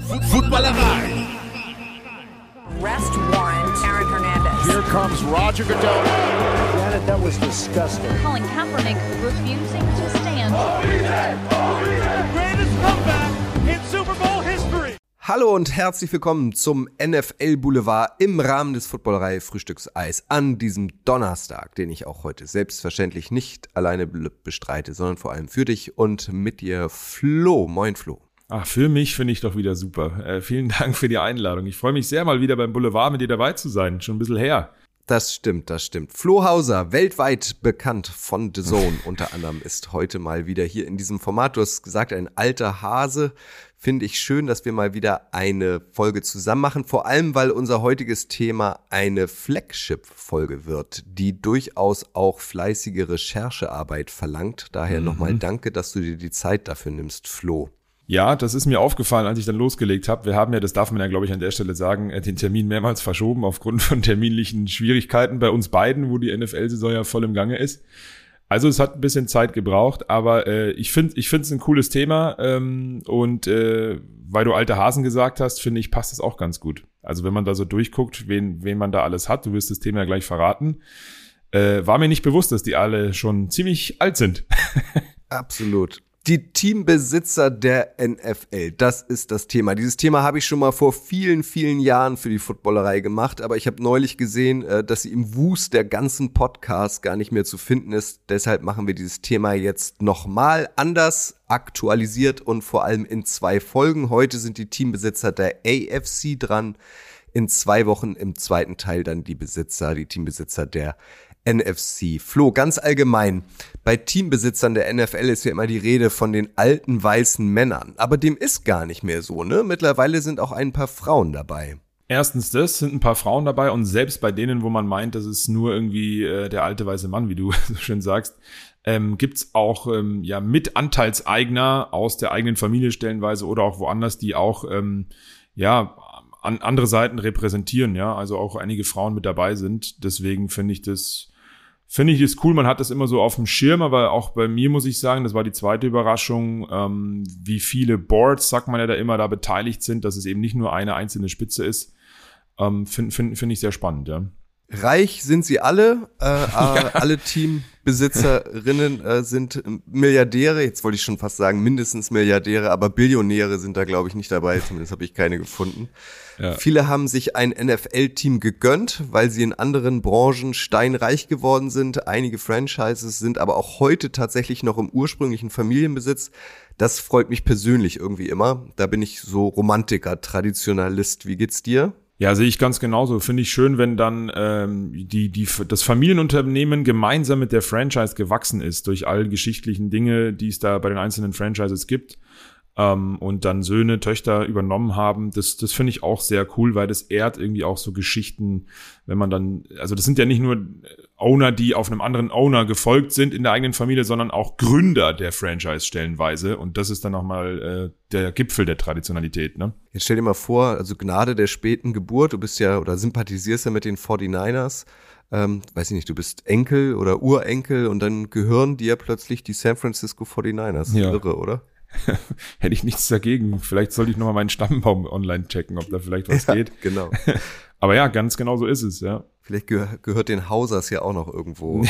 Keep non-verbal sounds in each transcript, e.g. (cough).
Footballerei. Arrest warrant, Aaron Hernandez. Here comes Roger Goodell. Janet, that was disgusting. Colin Kaepernick refusing to stand. greatest comeback in Super Bowl history. Hallo und herzlich willkommen zum NFL Boulevard im Rahmen des Footballerei Frühstückseis an diesem Donnerstag, den ich auch heute selbstverständlich nicht alleine bestreite, sondern vor allem für dich und mit dir Flo. Moin Flo. Ach, für mich finde ich doch wieder super. Äh, vielen (laughs) Dank für die Einladung. Ich freue mich sehr, mal wieder beim Boulevard mit dir dabei zu sein. Schon ein bisschen her. Das stimmt, das stimmt. Flo Hauser, weltweit bekannt von The Zone (laughs) unter anderem, ist heute mal wieder hier in diesem Format. Du hast gesagt, ein alter Hase. Finde ich schön, dass wir mal wieder eine Folge zusammen machen. Vor allem, weil unser heutiges Thema eine Flagship-Folge wird, die durchaus auch fleißige Recherchearbeit verlangt. Daher mhm. nochmal danke, dass du dir die Zeit dafür nimmst, Flo. Ja, das ist mir aufgefallen, als ich dann losgelegt habe. Wir haben ja, das darf man ja, glaube ich, an der Stelle sagen, äh, den Termin mehrmals verschoben aufgrund von terminlichen Schwierigkeiten bei uns beiden, wo die NFL-Saison ja voll im Gange ist. Also es hat ein bisschen Zeit gebraucht, aber äh, ich finde ich finde es ein cooles Thema ähm, und äh, weil du alte Hasen gesagt hast, finde ich, passt es auch ganz gut. Also wenn man da so durchguckt, wen, wen man da alles hat, du wirst das Thema ja gleich verraten, äh, war mir nicht bewusst, dass die alle schon ziemlich alt sind. (laughs) Absolut. Die Teambesitzer der NFL, das ist das Thema. Dieses Thema habe ich schon mal vor vielen, vielen Jahren für die Footballerei gemacht, aber ich habe neulich gesehen, äh, dass sie im Wust der ganzen Podcasts gar nicht mehr zu finden ist. Deshalb machen wir dieses Thema jetzt nochmal anders, aktualisiert und vor allem in zwei Folgen. Heute sind die Teambesitzer der AFC dran. In zwei Wochen im zweiten Teil dann die Besitzer, die Teambesitzer der NFC. Flo, ganz allgemein, bei Teambesitzern der NFL ist ja immer die Rede von den alten weißen Männern. Aber dem ist gar nicht mehr so, ne? Mittlerweile sind auch ein paar Frauen dabei. Erstens das, sind ein paar Frauen dabei und selbst bei denen, wo man meint, das ist nur irgendwie äh, der alte weiße Mann, wie du (laughs) so schön sagst, ähm, gibt auch ähm, ja mit Anteilseigner aus der eigenen Familie stellenweise oder auch woanders, die auch ähm, ja an andere Seiten repräsentieren, ja, also auch einige Frauen mit dabei sind. Deswegen finde ich das finde ich es cool, man hat das immer so auf dem Schirm, aber auch bei mir muss ich sagen, das war die zweite Überraschung, ähm, wie viele Boards, sagt man ja da immer, da beteiligt sind, dass es eben nicht nur eine einzelne Spitze ist. Ähm, Finde find, find ich sehr spannend, ja. Reich sind sie alle, äh, (laughs) ja. alle Teambesitzerinnen äh, sind Milliardäre, jetzt wollte ich schon fast sagen mindestens Milliardäre, aber Billionäre sind da glaube ich nicht dabei, zumindest habe ich keine gefunden. Ja. Viele haben sich ein NFL-Team gegönnt, weil sie in anderen Branchen steinreich geworden sind. Einige Franchises sind aber auch heute tatsächlich noch im ursprünglichen Familienbesitz. Das freut mich persönlich irgendwie immer. Da bin ich so Romantiker, Traditionalist. Wie geht's dir? Ja, sehe ich ganz genauso. Finde ich schön, wenn dann ähm, die, die, das Familienunternehmen gemeinsam mit der Franchise gewachsen ist durch all geschichtlichen Dinge, die es da bei den einzelnen Franchises gibt ähm, und dann Söhne, Töchter übernommen haben. Das, das finde ich auch sehr cool, weil das ehrt irgendwie auch so Geschichten, wenn man dann, also das sind ja nicht nur Owner, die auf einem anderen Owner gefolgt sind in der eigenen Familie, sondern auch Gründer der Franchise stellenweise. Und das ist dann nochmal äh, der Gipfel der Traditionalität. Ne? Jetzt stell dir mal vor, also Gnade der späten Geburt, du bist ja oder sympathisierst ja mit den 49ers. Ähm, weiß ich nicht, du bist Enkel oder Urenkel und dann gehören dir plötzlich die San Francisco 49ers. Ja. Irre, oder? (laughs) hätte ich nichts dagegen. Vielleicht sollte ich nochmal meinen Stammbaum online checken, ob da vielleicht was (laughs) ja, geht. Genau. (laughs) Aber ja, ganz genau so ist es, ja. Vielleicht geh gehört den Hausers ja auch noch irgendwo.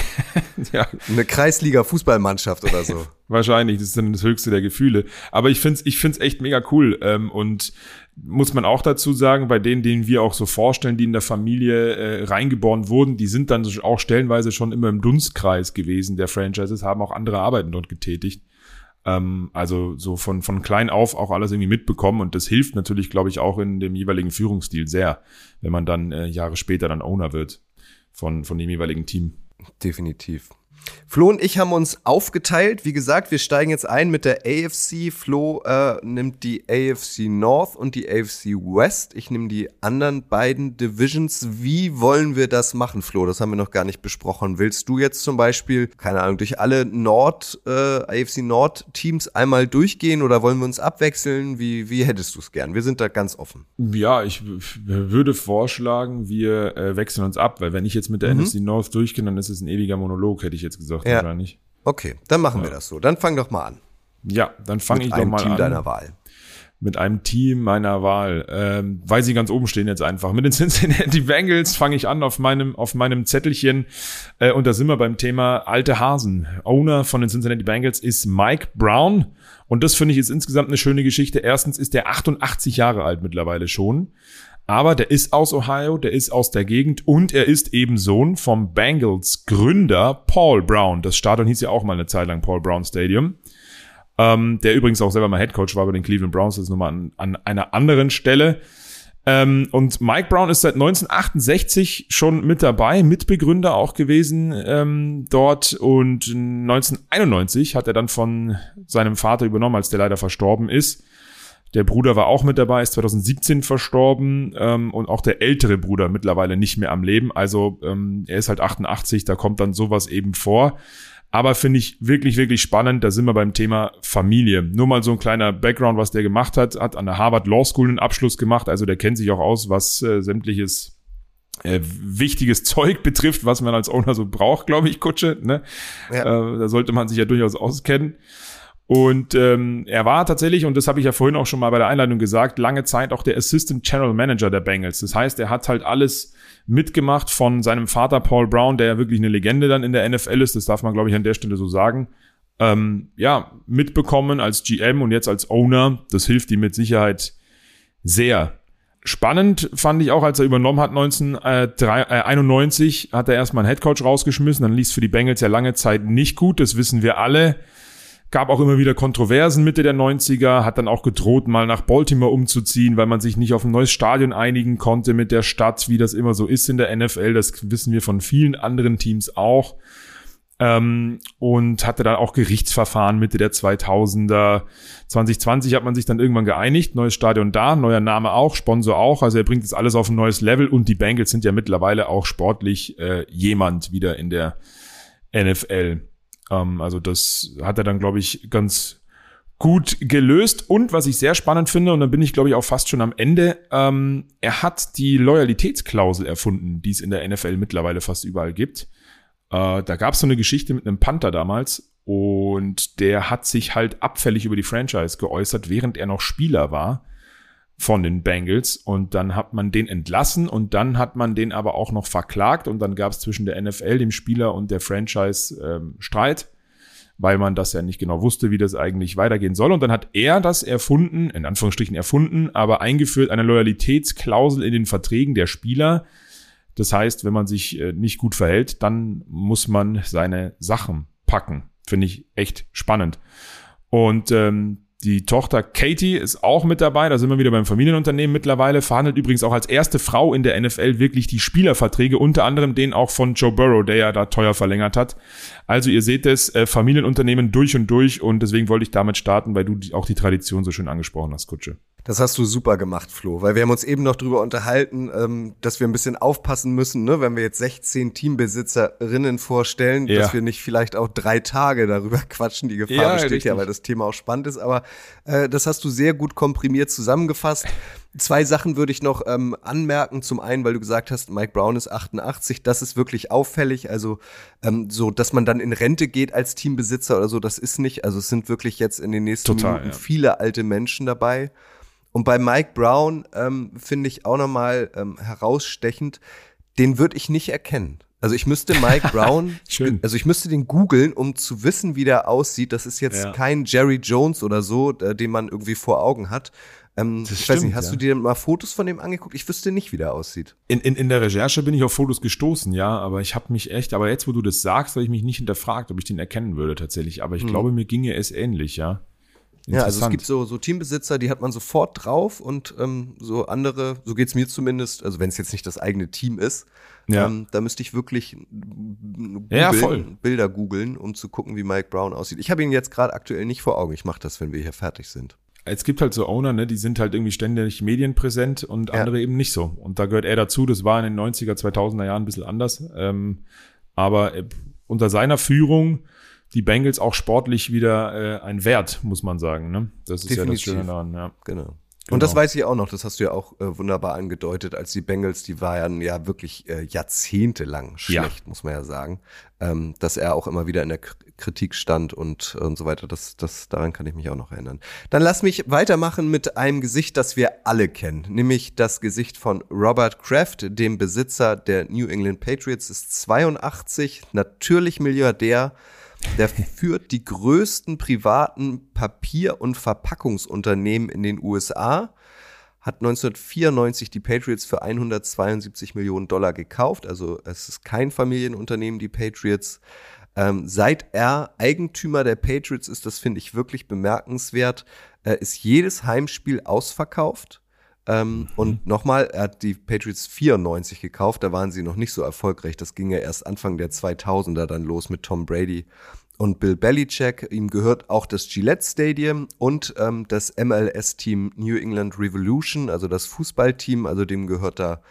ja. Eine Kreisliga-Fußballmannschaft oder so. Wahrscheinlich, das ist dann das höchste der Gefühle. Aber ich find's, ich find's echt mega cool. Ähm, und muss man auch dazu sagen, bei denen, denen wir auch so vorstellen, die in der Familie äh, reingeboren wurden, die sind dann auch stellenweise schon immer im Dunstkreis gewesen der Franchises, haben auch andere Arbeiten dort getätigt. Ähm, also so von, von klein auf auch alles irgendwie mitbekommen und das hilft natürlich, glaube ich, auch in dem jeweiligen Führungsstil sehr, wenn man dann äh, Jahre später dann Owner wird von, von dem jeweiligen Team. Definitiv. Flo und ich haben uns aufgeteilt. Wie gesagt, wir steigen jetzt ein mit der AFC. Flo äh, nimmt die AFC North und die AFC West. Ich nehme die anderen beiden Divisions. Wie wollen wir das machen, Flo? Das haben wir noch gar nicht besprochen. Willst du jetzt zum Beispiel, keine Ahnung, durch alle Nord, äh, AFC Nord Teams einmal durchgehen oder wollen wir uns abwechseln? Wie, wie hättest du es gern? Wir sind da ganz offen. Ja, ich würde vorschlagen, wir äh, wechseln uns ab, weil wenn ich jetzt mit der mhm. NFC North durchgehe, dann ist es ein ewiger Monolog, hätte ich jetzt gesagt ja. wahrscheinlich. Okay, dann machen ja. wir das so. Dann fang doch mal an. Ja, dann fange ich doch mal Team an. deiner Wahl. mit einem Team meiner Wahl, ähm, weil sie ganz oben stehen jetzt einfach. Mit den Cincinnati Bengals fange ich an auf meinem, auf meinem Zettelchen äh, und da sind wir beim Thema alte Hasen. Owner von den Cincinnati Bengals ist Mike Brown und das finde ich ist insgesamt eine schöne Geschichte. Erstens ist der 88 Jahre alt mittlerweile schon. Aber der ist aus Ohio, der ist aus der Gegend und er ist eben Sohn vom Bengals Gründer Paul Brown. Das Stadion hieß ja auch mal eine Zeit lang Paul Brown Stadium ähm, der übrigens auch selber mal Headcoach war bei den Cleveland Browns, das ist nochmal an, an einer anderen Stelle. Ähm, und Mike Brown ist seit 1968 schon mit dabei, Mitbegründer auch gewesen ähm, dort. Und 1991 hat er dann von seinem Vater übernommen, als der leider verstorben ist. Der Bruder war auch mit dabei, ist 2017 verstorben ähm, und auch der ältere Bruder mittlerweile nicht mehr am Leben. Also ähm, er ist halt 88, da kommt dann sowas eben vor. Aber finde ich wirklich, wirklich spannend. Da sind wir beim Thema Familie. Nur mal so ein kleiner Background, was der gemacht hat. Hat an der Harvard Law School einen Abschluss gemacht. Also der kennt sich auch aus, was äh, sämtliches äh, wichtiges (laughs) Zeug betrifft, was man als Owner so braucht, glaube ich, Kutsche. Ne? Ja. Äh, da sollte man sich ja durchaus auskennen. Und ähm, er war tatsächlich, und das habe ich ja vorhin auch schon mal bei der Einleitung gesagt, lange Zeit auch der Assistant General Manager der Bengals. Das heißt, er hat halt alles mitgemacht von seinem Vater Paul Brown, der ja wirklich eine Legende dann in der NFL ist, das darf man, glaube ich, an der Stelle so sagen. Ähm, ja, mitbekommen als GM und jetzt als Owner. Das hilft ihm mit Sicherheit sehr. Spannend fand ich auch, als er übernommen hat 1991, äh, hat er erstmal einen Headcoach rausgeschmissen. Dann lief für die Bengals ja lange Zeit nicht gut, das wissen wir alle. Gab auch immer wieder Kontroversen Mitte der 90er, hat dann auch gedroht, mal nach Baltimore umzuziehen, weil man sich nicht auf ein neues Stadion einigen konnte mit der Stadt, wie das immer so ist in der NFL. Das wissen wir von vielen anderen Teams auch. Ähm, und hatte dann auch Gerichtsverfahren Mitte der 2000er. 2020 hat man sich dann irgendwann geeinigt. Neues Stadion da, neuer Name auch, Sponsor auch. Also er bringt jetzt alles auf ein neues Level und die Bengals sind ja mittlerweile auch sportlich äh, jemand wieder in der NFL. Ähm, also das hat er dann, glaube ich, ganz gut gelöst. Und was ich sehr spannend finde, und dann bin ich, glaube ich, auch fast schon am Ende, ähm, er hat die Loyalitätsklausel erfunden, die es in der NFL mittlerweile fast überall gibt. Äh, da gab es so eine Geschichte mit einem Panther damals und der hat sich halt abfällig über die Franchise geäußert, während er noch Spieler war von den Bengals und dann hat man den entlassen und dann hat man den aber auch noch verklagt und dann gab es zwischen der NFL, dem Spieler und der Franchise ähm, Streit, weil man das ja nicht genau wusste, wie das eigentlich weitergehen soll und dann hat er das erfunden, in Anführungsstrichen erfunden, aber eingeführt eine Loyalitätsklausel in den Verträgen der Spieler. Das heißt, wenn man sich äh, nicht gut verhält, dann muss man seine Sachen packen. Finde ich echt spannend. Und ähm, die Tochter Katie ist auch mit dabei. Da sind wir wieder beim Familienunternehmen mittlerweile. Verhandelt übrigens auch als erste Frau in der NFL wirklich die Spielerverträge, unter anderem den auch von Joe Burrow, der ja da teuer verlängert hat. Also ihr seht es, äh, Familienunternehmen durch und durch und deswegen wollte ich damit starten, weil du auch die Tradition so schön angesprochen hast, Kutsche. Das hast du super gemacht, Flo, weil wir haben uns eben noch drüber unterhalten, ähm, dass wir ein bisschen aufpassen müssen, ne, wenn wir jetzt 16 Teambesitzerinnen vorstellen, ja. dass wir nicht vielleicht auch drei Tage darüber (laughs) quatschen. Die Gefahr ja, besteht richtig. ja, weil das Thema auch spannend ist. Aber äh, das hast du sehr gut komprimiert zusammengefasst. Zwei Sachen würde ich noch ähm, anmerken. Zum einen, weil du gesagt hast, Mike Brown ist 88. Das ist wirklich auffällig. Also ähm, so, dass man dann in Rente geht als Teambesitzer oder so, das ist nicht. Also es sind wirklich jetzt in den nächsten Total, Minuten ja. viele alte Menschen dabei. Und bei Mike Brown ähm, finde ich auch nochmal ähm, herausstechend, den würde ich nicht erkennen. Also ich müsste Mike (laughs) Brown, Schön. also ich müsste den googeln, um zu wissen, wie der aussieht. Das ist jetzt ja. kein Jerry Jones oder so, äh, den man irgendwie vor Augen hat. Ähm, ich stimmt, weiß nicht, hast ja. du dir mal Fotos von dem angeguckt? Ich wüsste nicht, wie der aussieht. In, in, in der Recherche bin ich auf Fotos gestoßen, ja, aber ich habe mich echt, aber jetzt, wo du das sagst, habe ich mich nicht hinterfragt, ob ich den erkennen würde tatsächlich. Aber ich hm. glaube, mir ginge es ähnlich, ja. Ja, also es gibt so, so Teambesitzer, die hat man sofort drauf und ähm, so andere, so geht's mir zumindest, also wenn es jetzt nicht das eigene Team ist, ja. ähm, da müsste ich wirklich googlen, ja. Bilder googeln, um zu gucken, wie Mike Brown aussieht. Ich habe ihn jetzt gerade aktuell nicht vor Augen. Ich mache das, wenn wir hier fertig sind. Es gibt halt so Owner, ne, die sind halt irgendwie ständig medienpräsent und ja. andere eben nicht so. Und da gehört er dazu. Das war in den 90er, 2000er Jahren ein bisschen anders. Ähm, aber äh, unter seiner Führung die Bengals auch sportlich wieder äh, ein Wert, muss man sagen. Ne? Das ist Definitiv. ja das Schöne daran. Ja. Genau. Und das Genau. weiß ich auch noch, das hast du ja auch äh, wunderbar angedeutet, als die Bengals, die waren ja wirklich äh, jahrzehntelang schlecht, muss man ja sagen, ähm, dass er auch immer wieder in der Kritik stand und, und so weiter. Das, das, daran kann ich mich auch noch erinnern. Dann lass mich weitermachen mit einem Gesicht, das wir alle kennen, nämlich das Gesicht von Robert Kraft, dem Besitzer der New England Patriots, ist 82, natürlich Milliardär. Der führt die größten privaten Papier- und Verpackungsunternehmen in den USA, hat 1994 die Patriots für 172 Millionen Dollar gekauft. Also es ist kein Familienunternehmen, die Patriots. Ähm, seit er Eigentümer der Patriots ist, das finde ich wirklich bemerkenswert, äh, ist jedes Heimspiel ausverkauft. Ähm, Und nochmal, er hat die Patriots 94 gekauft, da waren sie noch nicht so erfolgreich. Das ging ja erst Anfang der 2000er dann los mit Tom Brady und Bill Belichick. Ihm gehört auch das Gillette Stadium und ähm, das MLS-Team New England Revolution, also das Fußballteam. Also dem gehört da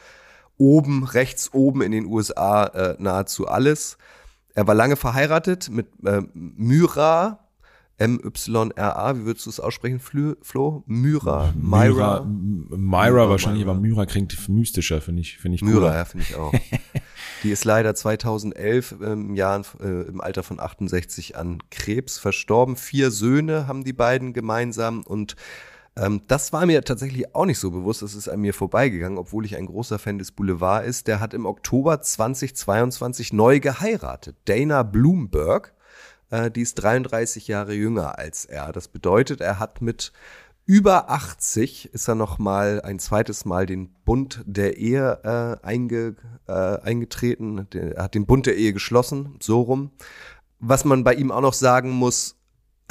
oben, rechts oben in den USA äh, nahezu alles. Er war lange verheiratet mit äh, Myra, M-Y-R-A, wie würdest du es aussprechen, Flo? Flo? Myra, Myra, Myra, Myra, Myra, wahrscheinlich, Myra. aber Myra klingt mystischer, finde ich, finde ich Myra, cooler. ja, finde ich auch. Die ist leider 2011 im Jahr, äh, im Alter von 68 an Krebs verstorben. Vier Söhne haben die beiden gemeinsam und ähm, das war mir tatsächlich auch nicht so bewusst. Das ist an mir vorbeigegangen, obwohl ich ein großer Fan des Boulevard ist. Der hat im Oktober 2022 neu geheiratet. Dana Bloomberg. Äh, die ist 33 Jahre jünger als er. Das bedeutet, er hat mit über 80 ist er noch mal ein zweites Mal den Bund der Ehe äh, einge, äh, eingetreten. Er hat den Bund der Ehe geschlossen, so rum. Was man bei ihm auch noch sagen muss,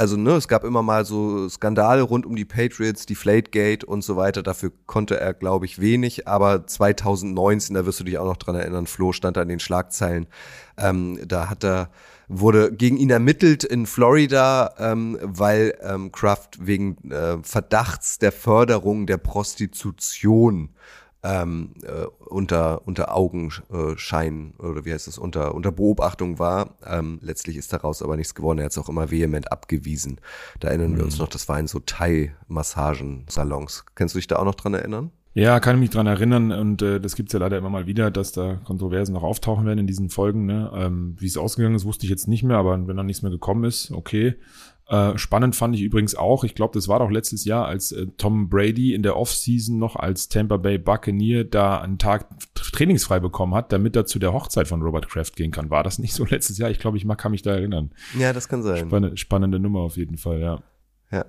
also ne, es gab immer mal so Skandale rund um die Patriots, die Flategate und so weiter. Dafür konnte er, glaube ich, wenig. Aber 2019, da wirst du dich auch noch dran erinnern, Flo stand da in den Schlagzeilen. Ähm, da hat er wurde gegen ihn ermittelt in Florida, ähm, weil ähm, Kraft wegen äh, Verdachts der Förderung der Prostitution ähm, äh, unter unter Augenschein oder wie heißt es unter unter Beobachtung war. Ähm, letztlich ist daraus aber nichts geworden. Er hat es auch immer vehement abgewiesen. Da erinnern wir uns noch, das war in so Thai-Massagen-Salons. Kannst du dich da auch noch dran erinnern? Ja, kann ich mich dran erinnern und äh, das gibt's ja leider immer mal wieder, dass da Kontroversen noch auftauchen werden in diesen Folgen. Ne? Ähm, wie es ausgegangen ist, wusste ich jetzt nicht mehr, aber wenn da nichts mehr gekommen ist, okay. Äh, spannend fand ich übrigens auch, ich glaube, das war doch letztes Jahr, als äh, Tom Brady in der Offseason noch als Tampa Bay Buccaneer da einen Tag trainingsfrei bekommen hat, damit er zu der Hochzeit von Robert Kraft gehen kann. War das nicht so letztes Jahr? Ich glaube, ich mag, kann mich da erinnern. Ja, das kann sein. Spannende, spannende Nummer auf jeden Fall, ja. Ja.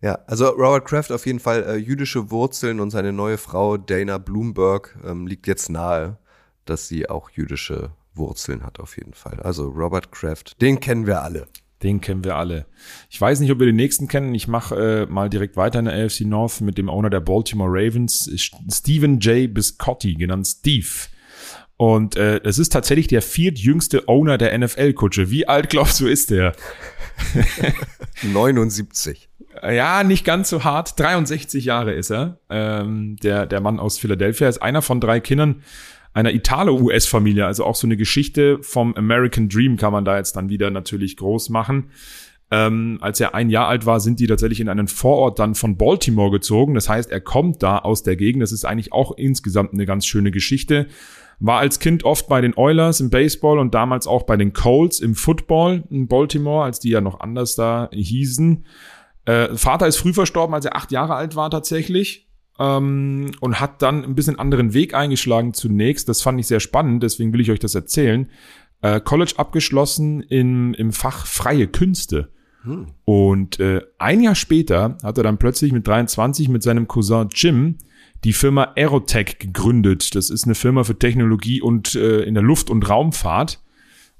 Ja, also Robert Kraft auf jeden Fall äh, jüdische Wurzeln und seine neue Frau Dana Bloomberg ähm, liegt jetzt nahe, dass sie auch jüdische Wurzeln hat auf jeden Fall. Also Robert Kraft, den kennen wir alle. Den kennen wir alle. Ich weiß nicht, ob wir den nächsten kennen. Ich mache äh, mal direkt weiter in der AFC North mit dem Owner der Baltimore Ravens, Stephen J. Biscotti, genannt Steve. Und äh, es ist tatsächlich der viertjüngste Owner der NFL-Kutsche. Wie alt glaubst du ist der? (laughs) 79. Ja, nicht ganz so hart. 63 Jahre ist er. Ähm, der, der Mann aus Philadelphia ist einer von drei Kindern einer Italo-US-Familie. Also auch so eine Geschichte vom American Dream kann man da jetzt dann wieder natürlich groß machen. Ähm, als er ein Jahr alt war, sind die tatsächlich in einen Vorort dann von Baltimore gezogen. Das heißt, er kommt da aus der Gegend. Das ist eigentlich auch insgesamt eine ganz schöne Geschichte. War als Kind oft bei den Oilers im Baseball und damals auch bei den Colts im Football in Baltimore, als die ja noch anders da hießen. Äh, Vater ist früh verstorben, als er acht Jahre alt war tatsächlich. Ähm, und hat dann ein bisschen anderen Weg eingeschlagen zunächst. Das fand ich sehr spannend, deswegen will ich euch das erzählen. Äh, College abgeschlossen im, im Fach freie Künste. Und äh, ein Jahr später hat er dann plötzlich mit 23 mit seinem Cousin Jim die Firma Aerotech gegründet. Das ist eine Firma für Technologie und äh, in der Luft- und Raumfahrt.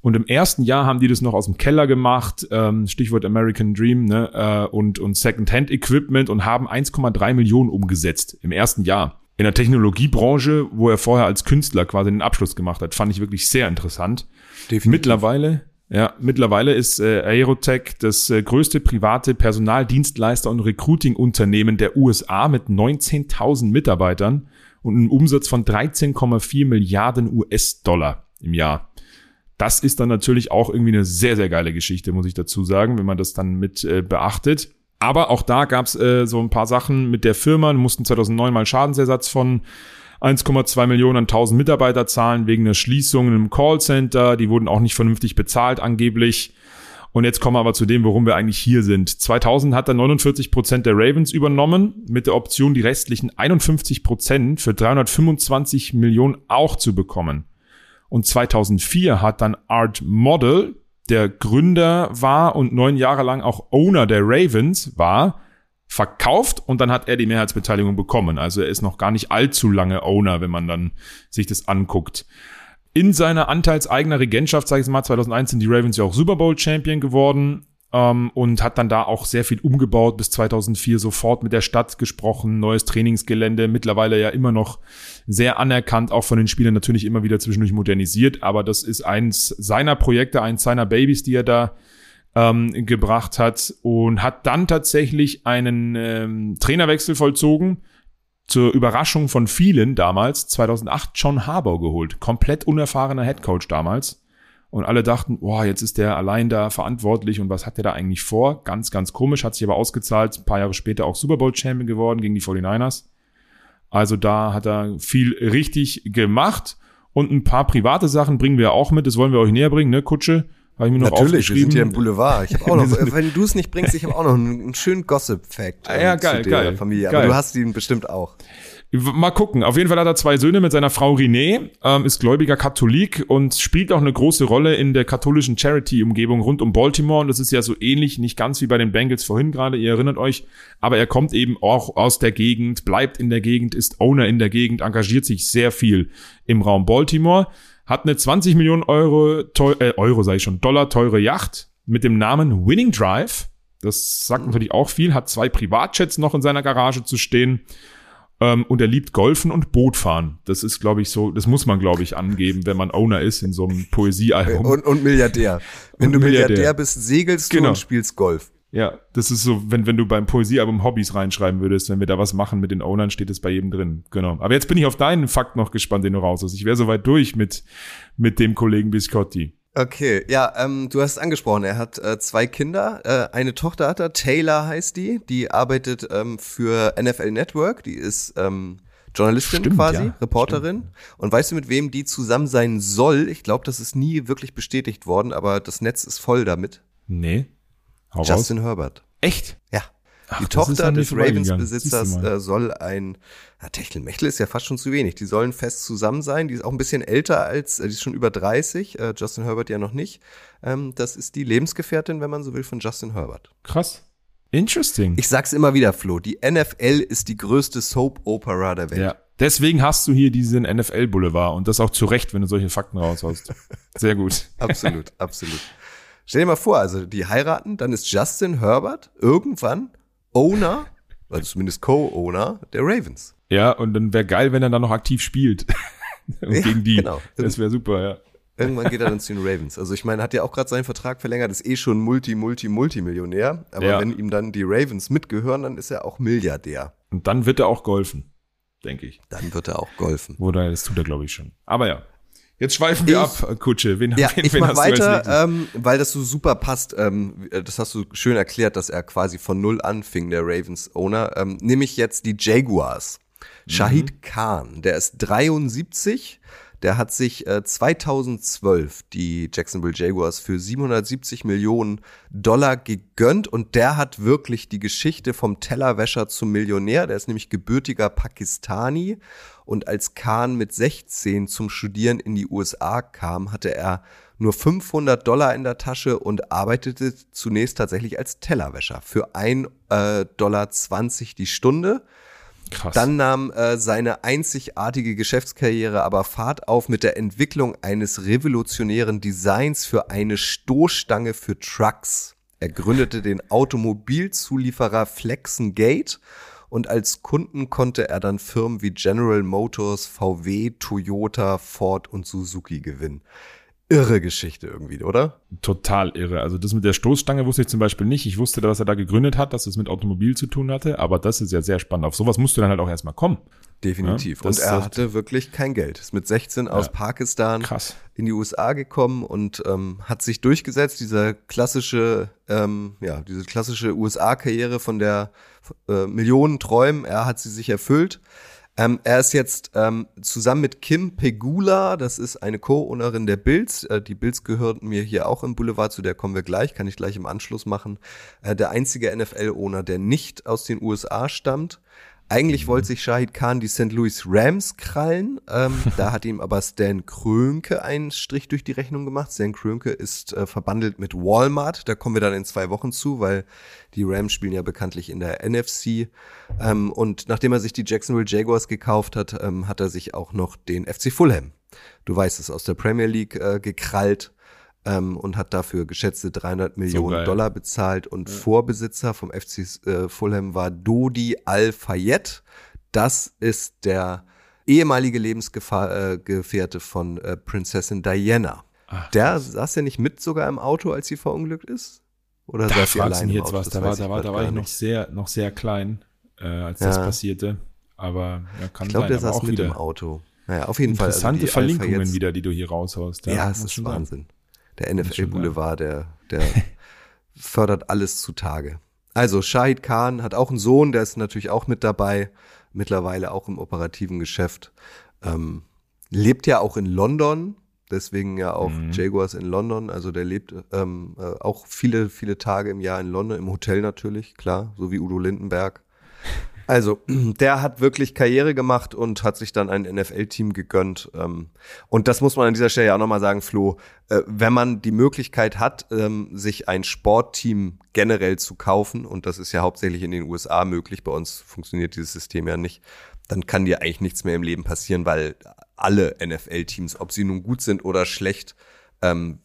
Und im ersten Jahr haben die das noch aus dem Keller gemacht, ähm, Stichwort American Dream, ne, äh, und, und Second-Hand-Equipment und haben 1,3 Millionen umgesetzt im ersten Jahr. In der Technologiebranche, wo er vorher als Künstler quasi den Abschluss gemacht hat, fand ich wirklich sehr interessant. Definitiv. Mittlerweile, ja, mittlerweile ist äh, Aerotech das äh, größte private Personaldienstleister und Recruiting-Unternehmen der USA mit 19.000 Mitarbeitern und einem Umsatz von 13,4 Milliarden US-Dollar im Jahr. Das ist dann natürlich auch irgendwie eine sehr, sehr geile Geschichte, muss ich dazu sagen, wenn man das dann mit äh, beachtet. Aber auch da gab es äh, so ein paar Sachen mit der Firma, die mussten 2009 mal Schadensersatz von 1,2 Millionen an 1000 Mitarbeiter zahlen wegen der Schließung im Callcenter. Die wurden auch nicht vernünftig bezahlt angeblich. Und jetzt kommen wir aber zu dem, warum wir eigentlich hier sind. 2000 hat er 49 Prozent der Ravens übernommen, mit der Option, die restlichen 51 Prozent für 325 Millionen auch zu bekommen. Und 2004 hat dann Art Model, der Gründer war und neun Jahre lang auch Owner der Ravens war, verkauft und dann hat er die Mehrheitsbeteiligung bekommen. Also er ist noch gar nicht allzu lange Owner, wenn man dann sich das anguckt in seiner anteilseigener Regentschaft, sage ich mal, 2001 sind die Ravens ja auch Super Bowl Champion geworden ähm, und hat dann da auch sehr viel umgebaut bis 2004 sofort mit der Stadt gesprochen, neues Trainingsgelände, mittlerweile ja immer noch sehr anerkannt, auch von den Spielern natürlich immer wieder zwischendurch modernisiert, aber das ist eins seiner Projekte, eins seiner Babys, die er da ähm, gebracht hat und hat dann tatsächlich einen ähm, Trainerwechsel vollzogen zur Überraschung von vielen damals 2008 John Harbour geholt. Komplett unerfahrener Headcoach damals. Und alle dachten, boah, jetzt ist der allein da verantwortlich und was hat der da eigentlich vor? Ganz, ganz komisch, hat sich aber ausgezahlt. Ein paar Jahre später auch Super Bowl Champion geworden gegen die 49ers. Also da hat er viel richtig gemacht. Und ein paar private Sachen bringen wir auch mit. Das wollen wir euch näher bringen, ne, Kutsche? Habe ich mir noch Natürlich, wir sind hier im Boulevard. Ich habe auch noch, (laughs) wenn du es nicht bringst, ich habe auch noch einen, schönen Gossip-Fact ah, (laughs) ja, geil, zu der geil, Familie. Aber geil. du hast ihn bestimmt auch. Mal gucken. Auf jeden Fall hat er zwei Söhne mit seiner Frau René, ähm, ist gläubiger Katholik und spielt auch eine große Rolle in der katholischen Charity-Umgebung rund um Baltimore. Und das ist ja so ähnlich, nicht ganz wie bei den Bengals vorhin gerade, ihr erinnert euch. Aber er kommt eben auch aus der Gegend, bleibt in der Gegend, ist Owner in der Gegend, engagiert sich sehr viel im Raum Baltimore hat eine 20 Millionen Euro, teuer, äh, Euro sage ich schon, Dollar teure Yacht mit dem Namen Winning Drive. Das sagt natürlich auch viel, hat zwei Privatjets noch in seiner Garage zu stehen. Ähm, und er liebt Golfen und Bootfahren. Das ist, glaube ich, so, das muss man, glaube ich, angeben, wenn man Owner ist in so einem Poesiealbum. Und, und Milliardär. Wenn und du Milliardär. Milliardär bist, segelst du genau. und spielst Golf. Ja, das ist so, wenn, wenn du beim Poesiealbum Hobbys reinschreiben würdest, wenn wir da was machen mit den Ownern, steht es bei jedem drin. Genau. Aber jetzt bin ich auf deinen Fakt noch gespannt, den du raus hast. Ich wäre soweit durch mit, mit dem Kollegen Biscotti. Okay, ja, ähm, du hast es angesprochen, er hat äh, zwei Kinder, äh, eine Tochter hat er, Taylor heißt die, die arbeitet ähm, für NFL Network, die ist ähm, Journalistin Stimmt, quasi, ja. Reporterin. Stimmt. Und weißt du, mit wem die zusammen sein soll? Ich glaube, das ist nie wirklich bestätigt worden, aber das Netz ist voll damit. Nee. Hau Justin raus. Herbert. Echt? Ja. Ach, die Tochter des Ravens-Besitzers äh, soll ein, na, Techtelmechtel ist ja fast schon zu wenig. Die sollen fest zusammen sein. Die ist auch ein bisschen älter als, äh, die ist schon über 30. Äh, Justin Herbert ja noch nicht. Ähm, das ist die Lebensgefährtin, wenn man so will, von Justin Herbert. Krass. Interesting. Ich sag's immer wieder, Flo. Die NFL ist die größte Soap-Opera der Welt. Ja. Deswegen hast du hier diesen NFL-Boulevard und das auch zu Recht, wenn du solche Fakten raushaust. (laughs) Sehr gut. absolut, absolut. Stell dir mal vor, also die heiraten, dann ist Justin Herbert irgendwann Owner, also zumindest Co-Owner der Ravens. Ja, und dann wäre geil, wenn er dann noch aktiv spielt. (laughs) ja, gegen die. Genau. Das wäre super, ja. Irgendwann geht er dann zu den Ravens. Also ich meine, hat ja auch gerade seinen Vertrag verlängert, ist eh schon Multi, Multi, Multimillionär. Aber ja. wenn ihm dann die Ravens mitgehören, dann ist er auch Milliardär. Und dann wird er auch golfen, denke ich. Dann wird er auch golfen. Oder das tut er, glaube ich, schon. Aber ja. Jetzt schweifen wir ich, ab, Kutsche. Wen, ja, (laughs) wen, ich wen mach weiter, ähm, weil das so super passt. Ähm, das hast du schön erklärt, dass er quasi von null anfing, der Ravens-Owner. Ähm, nehme ich jetzt die Jaguars. Mhm. Shahid Khan, der ist 73, der hat sich äh, 2012 die Jacksonville Jaguars für 770 Millionen Dollar gegönnt und der hat wirklich die Geschichte vom Tellerwäscher zum Millionär. Der ist nämlich gebürtiger Pakistani und als Khan mit 16 zum Studieren in die USA kam, hatte er nur 500 Dollar in der Tasche und arbeitete zunächst tatsächlich als Tellerwäscher für 1,20 äh, Dollar die Stunde. Krass. Dann nahm äh, seine einzigartige Geschäftskarriere aber Fahrt auf mit der Entwicklung eines revolutionären Designs für eine Stoßstange für Trucks. Er gründete den Automobilzulieferer Flexengate und als Kunden konnte er dann Firmen wie General Motors, VW, Toyota, Ford und Suzuki gewinnen. irre Geschichte irgendwie, oder? Total irre. Also das mit der Stoßstange wusste ich zum Beispiel nicht. Ich wusste, was er da gegründet hat, dass es mit Automobil zu tun hatte, aber das ist ja sehr spannend. Auf sowas musst du dann halt auch erstmal kommen. Definitiv. Ja, und er hatte wirklich kein Geld. Ist mit 16 aus Ja. Pakistan Krass. in die USA gekommen und ähm, hat sich durchgesetzt. Dieser klassische, ähm, ja, diese klassische USA-Karriere von der äh, Millionen Träumen. Er hat sie sich erfüllt. Ähm, er ist jetzt ähm, zusammen mit Kim Pegula, das ist eine Co-Ownerin der Bills. Äh, die Bills gehörten mir hier auch im Boulevard, zu der kommen wir gleich, kann ich gleich im Anschluss machen. Äh, der einzige NFL-Owner, der nicht aus den USA stammt. Eigentlich wollte sich Shahid Khan die St. Louis Rams krallen. Ähm, (laughs) da hat ihm aber Stan Krönke einen Strich durch die Rechnung gemacht. Stan Krönke ist äh, verbandelt mit Walmart. Da kommen wir dann in zwei Wochen zu, weil die Rams spielen ja bekanntlich in der NFC. Ähm, und nachdem er sich die Jacksonville Jaguars gekauft hat, ähm, hat er sich auch noch den FC Fulham, du weißt es, aus der Premier League äh, gekrallt. Ähm, und hat dafür geschätzte 300 Millionen geil. Dollar bezahlt und Vorbesitzer vom FC äh, Fulham war Dodi Al-Fayed. Das ist der ehemalige Lebensgefährte äh, von äh, Prinzessin Diana. Ach, der saß ja nicht mit sogar im Auto, als sie verunglückt ist? Oder Da saß allein jetzt was. Das Da war, da war, da war ich noch sehr, noch sehr klein, äh, als das Ja. passierte. Aber ja, kann Ich glaube, der saß auch mit wieder im Auto. Naja, auf jeden Fall. also interessante die Verlinkungen Al-Fayeds- wieder, die du hier raushaust. Ja, muss es ist schon sein. Der NFL-Boulevard, der, der (laughs) fördert alles zutage. Also Shahid Khan hat auch einen Sohn, der ist natürlich auch mit dabei, mittlerweile auch im operativen Geschäft. Ähm, lebt ja auch in London, deswegen ja auch Mhm. Jaguars in London. Also der lebt ähm, äh, auch viele, viele Tage im Jahr in London, im Hotel natürlich, klar, so wie Udo Lindenberg. Also, (clears throat) der hat wirklich Karriere gemacht und hat sich dann ein NFL-Team gegönnt. Ähm, und das muss man an dieser Stelle ja auch nochmal sagen, Flo, äh, wenn man die Möglichkeit hat, ähm, sich ein Sportteam generell zu kaufen, und das ist ja hauptsächlich in den USA möglich, bei uns funktioniert dieses System ja nicht, dann kann dir eigentlich nichts mehr im Leben passieren, weil alle NFL-Teams, ob sie nun gut sind oder schlecht, ähm,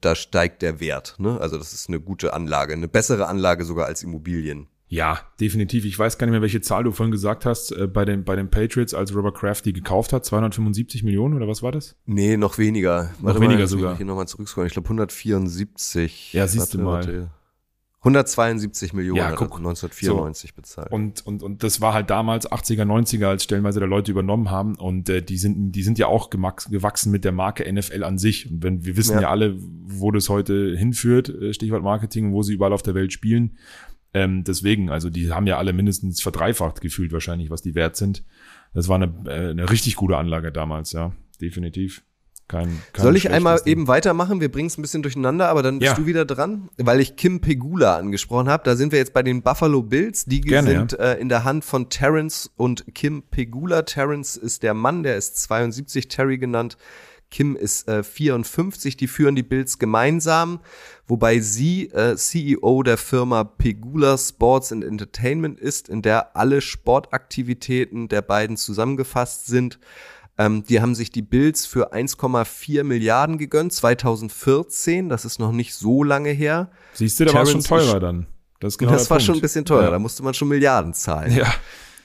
da steigt der Wert. Ne? Also das ist eine gute Anlage, eine bessere Anlage sogar als Immobilien. Ja, definitiv. Ich weiß gar nicht mehr, welche Zahl du vorhin gesagt hast, äh, bei, den, bei den Patriots, als Robert Kraft die gekauft hat. 275 Millionen oder was war das? Nee, noch weniger. Noch weniger lass mich sogar. Hier nochmal zurückscrollen. Ich glaube 174. Ja, siehst du mal. 172 Millionen Ja, guck. 1994 bezahlt. Und, und, und das war halt damals 80er, 90er, als stellenweise da Leute übernommen haben. Und äh, die, sind, die sind ja auch gewachsen mit der Marke NFL an sich. Und wenn wir wissen Ja. ja, alle, wo das heute hinführt, äh, Stichwort Marketing, wo sie überall auf der Welt spielen. Ähm, deswegen, also die haben ja alle mindestens verdreifacht gefühlt wahrscheinlich, was die wert sind. Das war eine, äh, eine richtig gute Anlage damals, ja. Definitiv. Kein, kein Soll ich einmal Ding. eben weitermachen? Wir bringen es ein bisschen durcheinander, aber dann bist Ja. du wieder dran, weil ich Kim Pegula angesprochen habe. Da sind wir jetzt bei den Buffalo Bills. Die Gerne, sind äh, in der Hand von Terrence und Kim Pegula. Terrence ist der Mann, der ist 72, Terry genannt. Kim ist äh, 54, die führen die Bills gemeinsam, wobei sie äh, CEO der Firma Pegula Sports and Entertainment ist, in der alle Sportaktivitäten der beiden zusammengefasst sind. Ähm, die haben sich die Bills für 1,4 Milliarden gegönnt, 2014, das ist noch nicht so lange her. Siehst du, da war es schon teurer dann. Das genau das war Punkt. schon ein bisschen teurer, Ja. da musste man schon Milliarden zahlen Ja.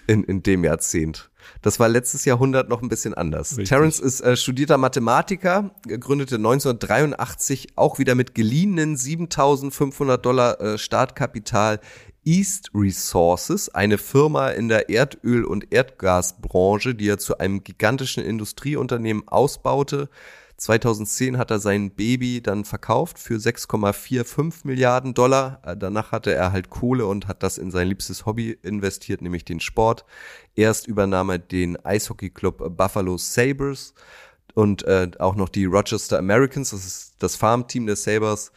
in, in dem Jahrzehnt. Das war letztes Jahrhundert noch ein bisschen anders. Richtig. Terence ist äh, studierter Mathematiker, gründete 1983 auch wieder mit geliehenen 7500 Dollar äh, Startkapital East Resources, eine Firma in der Erdöl- und Erdgasbranche, die er zu einem gigantischen Industrieunternehmen ausbaute. 2010 hat er sein Baby dann verkauft für 6,45 Milliarden Dollar. Äh, Danach hatte er halt Kohle und hat das in sein liebstes Hobby investiert, nämlich den Sport. Erst übernahm er den Eishockeyclub Buffalo Sabres und äh, auch noch die Rochester Americans, das ist das Farmteam der Sabres.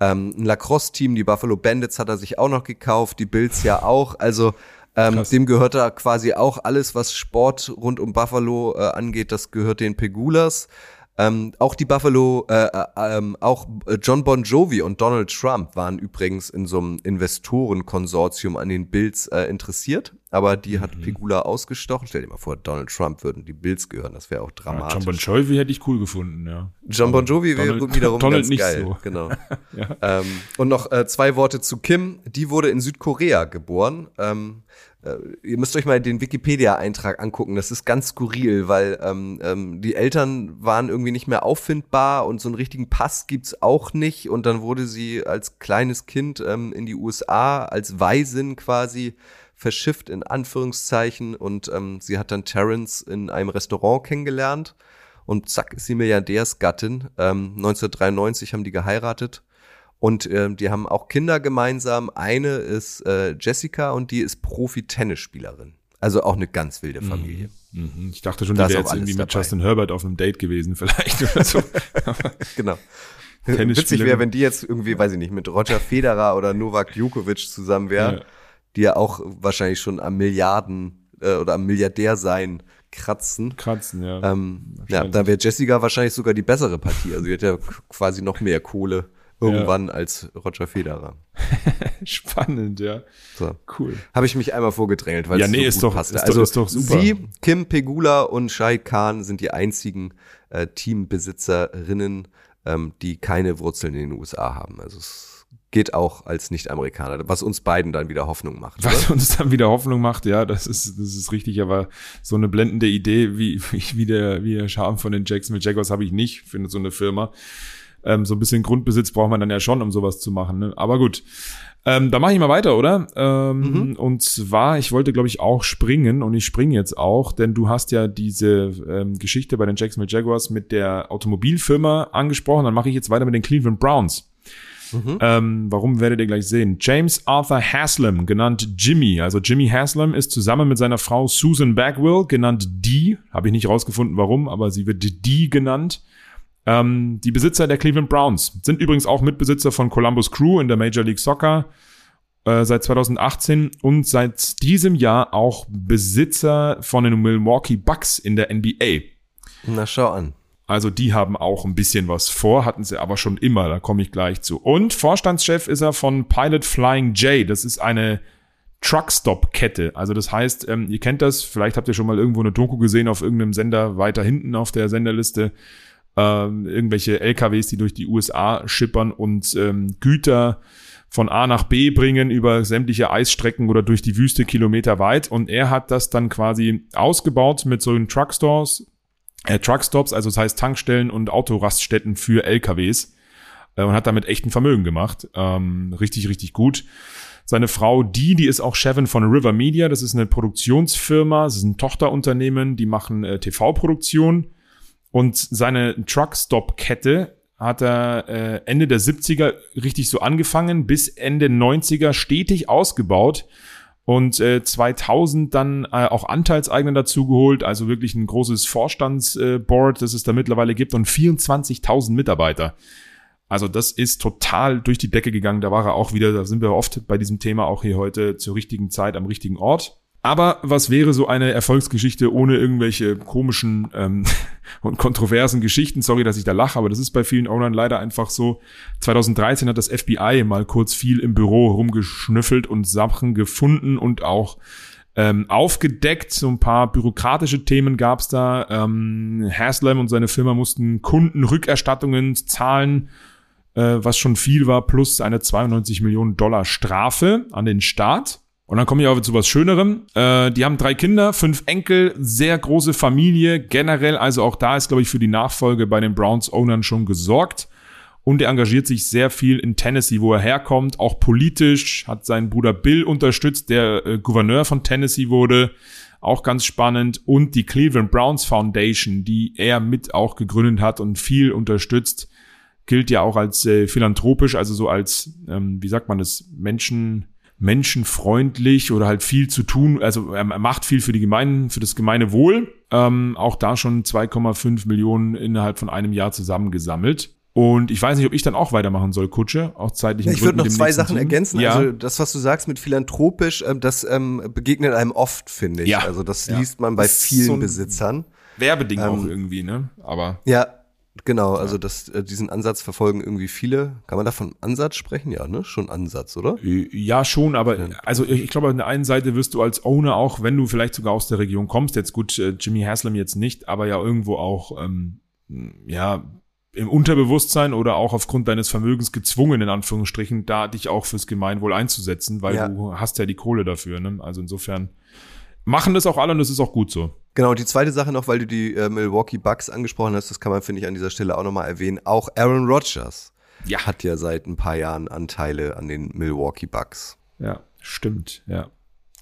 Ähm, ein Lacrosse-Team, die Buffalo Bandits hat er sich auch noch gekauft, die Bills ja auch. Also ähm, dem gehört da quasi auch alles, was Sport rund um Buffalo äh, angeht, das gehört den Pegulas. Ähm, auch die Buffalo, äh, äh, ähm, auch John Bon Jovi und Donald Trump waren übrigens in so einem Investorenkonsortium an den Bills äh, interessiert, aber die Mhm. hat Pegula ausgestochen. Stell dir mal vor, Donald Trump würden die Bills gehören, das wäre auch Ja, dramatisch. John Bon Jovi hätte ich cool gefunden, ja. John Bon Jovi wäre wiederum (laughs) Donald ganz nicht geil. so. Genau. (laughs) Ja. ähm, und noch äh, zwei Worte zu Kim. Die wurde in Südkorea geboren. Ähm, äh, ihr müsst euch mal den Wikipedia-Eintrag angucken. Das ist ganz skurril, weil ähm, ähm, die Eltern waren irgendwie nicht mehr auffindbar und so einen richtigen Pass gibt's auch nicht. Und dann wurde sie als kleines Kind ähm, in die USA als Waisin quasi verschifft in Anführungszeichen und ähm, sie hat dann Terrence in einem Restaurant kennengelernt und zack ist sie Milliardärsgattin. Ähm, 1993 haben die geheiratet und ähm, die haben auch Kinder gemeinsam. Eine ist äh, Jessica und die ist Profi-Tennisspielerin. Also auch eine ganz wilde Familie. Mhm. Ich dachte schon, Da die wäre jetzt irgendwie mit dabei. Justin Herbert auf einem Date gewesen, vielleicht oder so. (laughs) Genau. Witzig wäre, wenn die jetzt irgendwie, weiß ich nicht, mit Roger Federer oder Novak Djokovic zusammen wäre, Ja. die ja auch wahrscheinlich schon am Milliarden äh, oder am Milliardär sein kratzen. Kratzen, ja. Ähm, ja, da wäre Jessica wahrscheinlich sogar die bessere Partie. Also die hat ja quasi noch mehr Kohle irgendwann als Roger Federer. (laughs) Spannend, ja. So. Cool. Habe ich mich einmal vorgedrängelt, weil Ja, es nee, so ist gut doch- passte. ist doch- also ist doch super. Sie, Kim Pegula und Shahid Khan sind die einzigen äh, Teambesitzerinnen, ähm, die keine Wurzeln in den USA haben. Also es geht auch als Nicht-Amerikaner, was uns beiden dann wieder Hoffnung macht. Was Oder? uns dann wieder Hoffnung macht, ja, das ist, das ist richtig, aber so eine blendende Idee wie, wie, (laughs) wie der, wie der Charme von den Jacksonville Jaguars habe ich nicht für so eine Firma. Ähm, so ein bisschen Grundbesitz braucht man dann ja schon, um sowas zu machen. Ne? Aber gut. Ähm, da mache ich mal weiter, oder? Ähm, Und zwar, ich wollte, glaube ich, auch springen und ich springe jetzt auch, denn du hast ja diese ähm, Geschichte bei den Jacksonville Jaguars mit der Automobilfirma angesprochen. Dann mache ich jetzt weiter mit den Cleveland Browns. Ähm, warum werdet ihr gleich sehen? James Arthur Haslam, genannt Jimmy. Also Jimmy Haslam ist zusammen mit seiner Frau Susan Bagwell, genannt Dee. Habe ich nicht rausgefunden, warum, aber sie wird Dee genannt. Ähm, die Besitzer der Cleveland Browns sind übrigens auch Mitbesitzer von Columbus Crew in der Major League Soccer äh, seit 2018 und seit diesem Jahr auch Besitzer von den Milwaukee Bucks in der NBA. Na, schau an. Also die haben auch ein bisschen was vor, hatten sie aber schon immer, da komme ich gleich zu. Und Vorstandschef ist er von Pilot Flying J, das ist eine Truckstop-Kette. Also das heißt, ähm, ihr kennt das, vielleicht habt ihr schon mal irgendwo eine Doku gesehen auf irgendeinem Sender weiter hinten auf der Senderliste. Ähm, irgendwelche LKWs, die durch die USA schippern und ähm, Güter von A nach B bringen über sämtliche Eisstrecken oder durch die Wüste kilometerweit. Und er hat das dann quasi ausgebaut mit solchen Truckstores, äh, Truckstops, also das heißt Tankstellen und Autoraststätten für LKWs äh, und hat damit echt ein Vermögen gemacht. Ähm, richtig, richtig gut. Seine Frau Dee, die ist auch Chefin von River Media. Das ist eine Produktionsfirma, das ist ein Tochterunternehmen, die machen äh, TV-Produktion. Und seine Truckstop-Kette hat er äh, Ende der 70er richtig so angefangen, bis Ende 90er stetig ausgebaut und äh, 2000 dann äh, auch Anteilseigner dazu geholt, also wirklich ein großes Vorstandsboard, das es da mittlerweile gibt und 24.000 Mitarbeiter. Also das ist total durch die Decke gegangen. Da war er auch wieder, da sind wir oft bei diesem Thema auch hier heute zur richtigen Zeit am richtigen Ort. Aber was wäre so eine Erfolgsgeschichte ohne irgendwelche komischen ähm, (laughs) und kontroversen Geschichten? Sorry, dass ich da lache, aber das ist bei vielen Ownern leider einfach so. 2013 hat das FBI mal kurz viel im Büro rumgeschnüffelt und Sachen gefunden und auch ähm, aufgedeckt. So ein paar bürokratische Themen gab's da. Ähm, Haslam und seine Firma mussten Kundenrückerstattungen zahlen, äh, was schon viel war, plus eine 92 Millionen Dollar Strafe an den Staat. Und dann komme ich aber zu was Schönerem. Äh, die haben drei Kinder, fünf Enkel, sehr große Familie. Generell, also auch da ist, glaube ich, für die Nachfolge bei den Browns-Ownern schon gesorgt. Und er engagiert sich sehr viel in Tennessee, wo er herkommt, auch politisch, hat seinen Bruder Bill unterstützt, der äh, Gouverneur von Tennessee wurde. Auch ganz spannend. Und die Cleveland Browns Foundation, die er mit auch gegründet hat und viel unterstützt, gilt ja auch als äh, philanthropisch, also so als, ähm, wie sagt man das, Menschen, menschenfreundlich oder halt viel zu tun. Also er macht viel für die Gemeinen, für das gemeine Wohl. Ähm, auch da schon 2,5 Millionen innerhalb von einem Jahr zusammengesammelt. Und ich weiß nicht, ob ich dann auch weitermachen soll, Kutsche, auch zeitlich. Ja, ich würde noch zwei Sachen Team. ergänzen. Ja. Also das, was du sagst mit philanthropisch, ähm, das ähm, begegnet einem oft, finde ich. Ja. Also das Ja. liest man bei vielen so Besitzern. Werbeding auch Ähm, irgendwie, ne? Aber Ja, genau. Also das, äh, diesen Ansatz verfolgen irgendwie viele. Kann man da von Ansatz sprechen? Ja, ne? Schon Ansatz, oder? Äh, Ja, schon, aber also ich ich glaube, an der einen Seite wirst du als Owner auch, wenn du vielleicht sogar aus der Region kommst, jetzt gut, äh, Jimmy Haslam jetzt nicht, aber ja irgendwo auch, ähm, ja, im Unterbewusstsein oder auch aufgrund deines Vermögens gezwungen, in Anführungsstrichen, da dich auch fürs Gemeinwohl einzusetzen, weil Ja. du hast ja die Kohle dafür. Ne? Also insofern machen das auch alle und das ist auch gut so. Genau, die zweite Sache noch, weil du die äh, Milwaukee Bucks angesprochen hast, das kann man, finde ich, an dieser Stelle auch nochmal erwähnen. Auch Aaron Rodgers Ja. hat ja seit ein paar Jahren Anteile an den Milwaukee Bucks. Ja, stimmt, ja.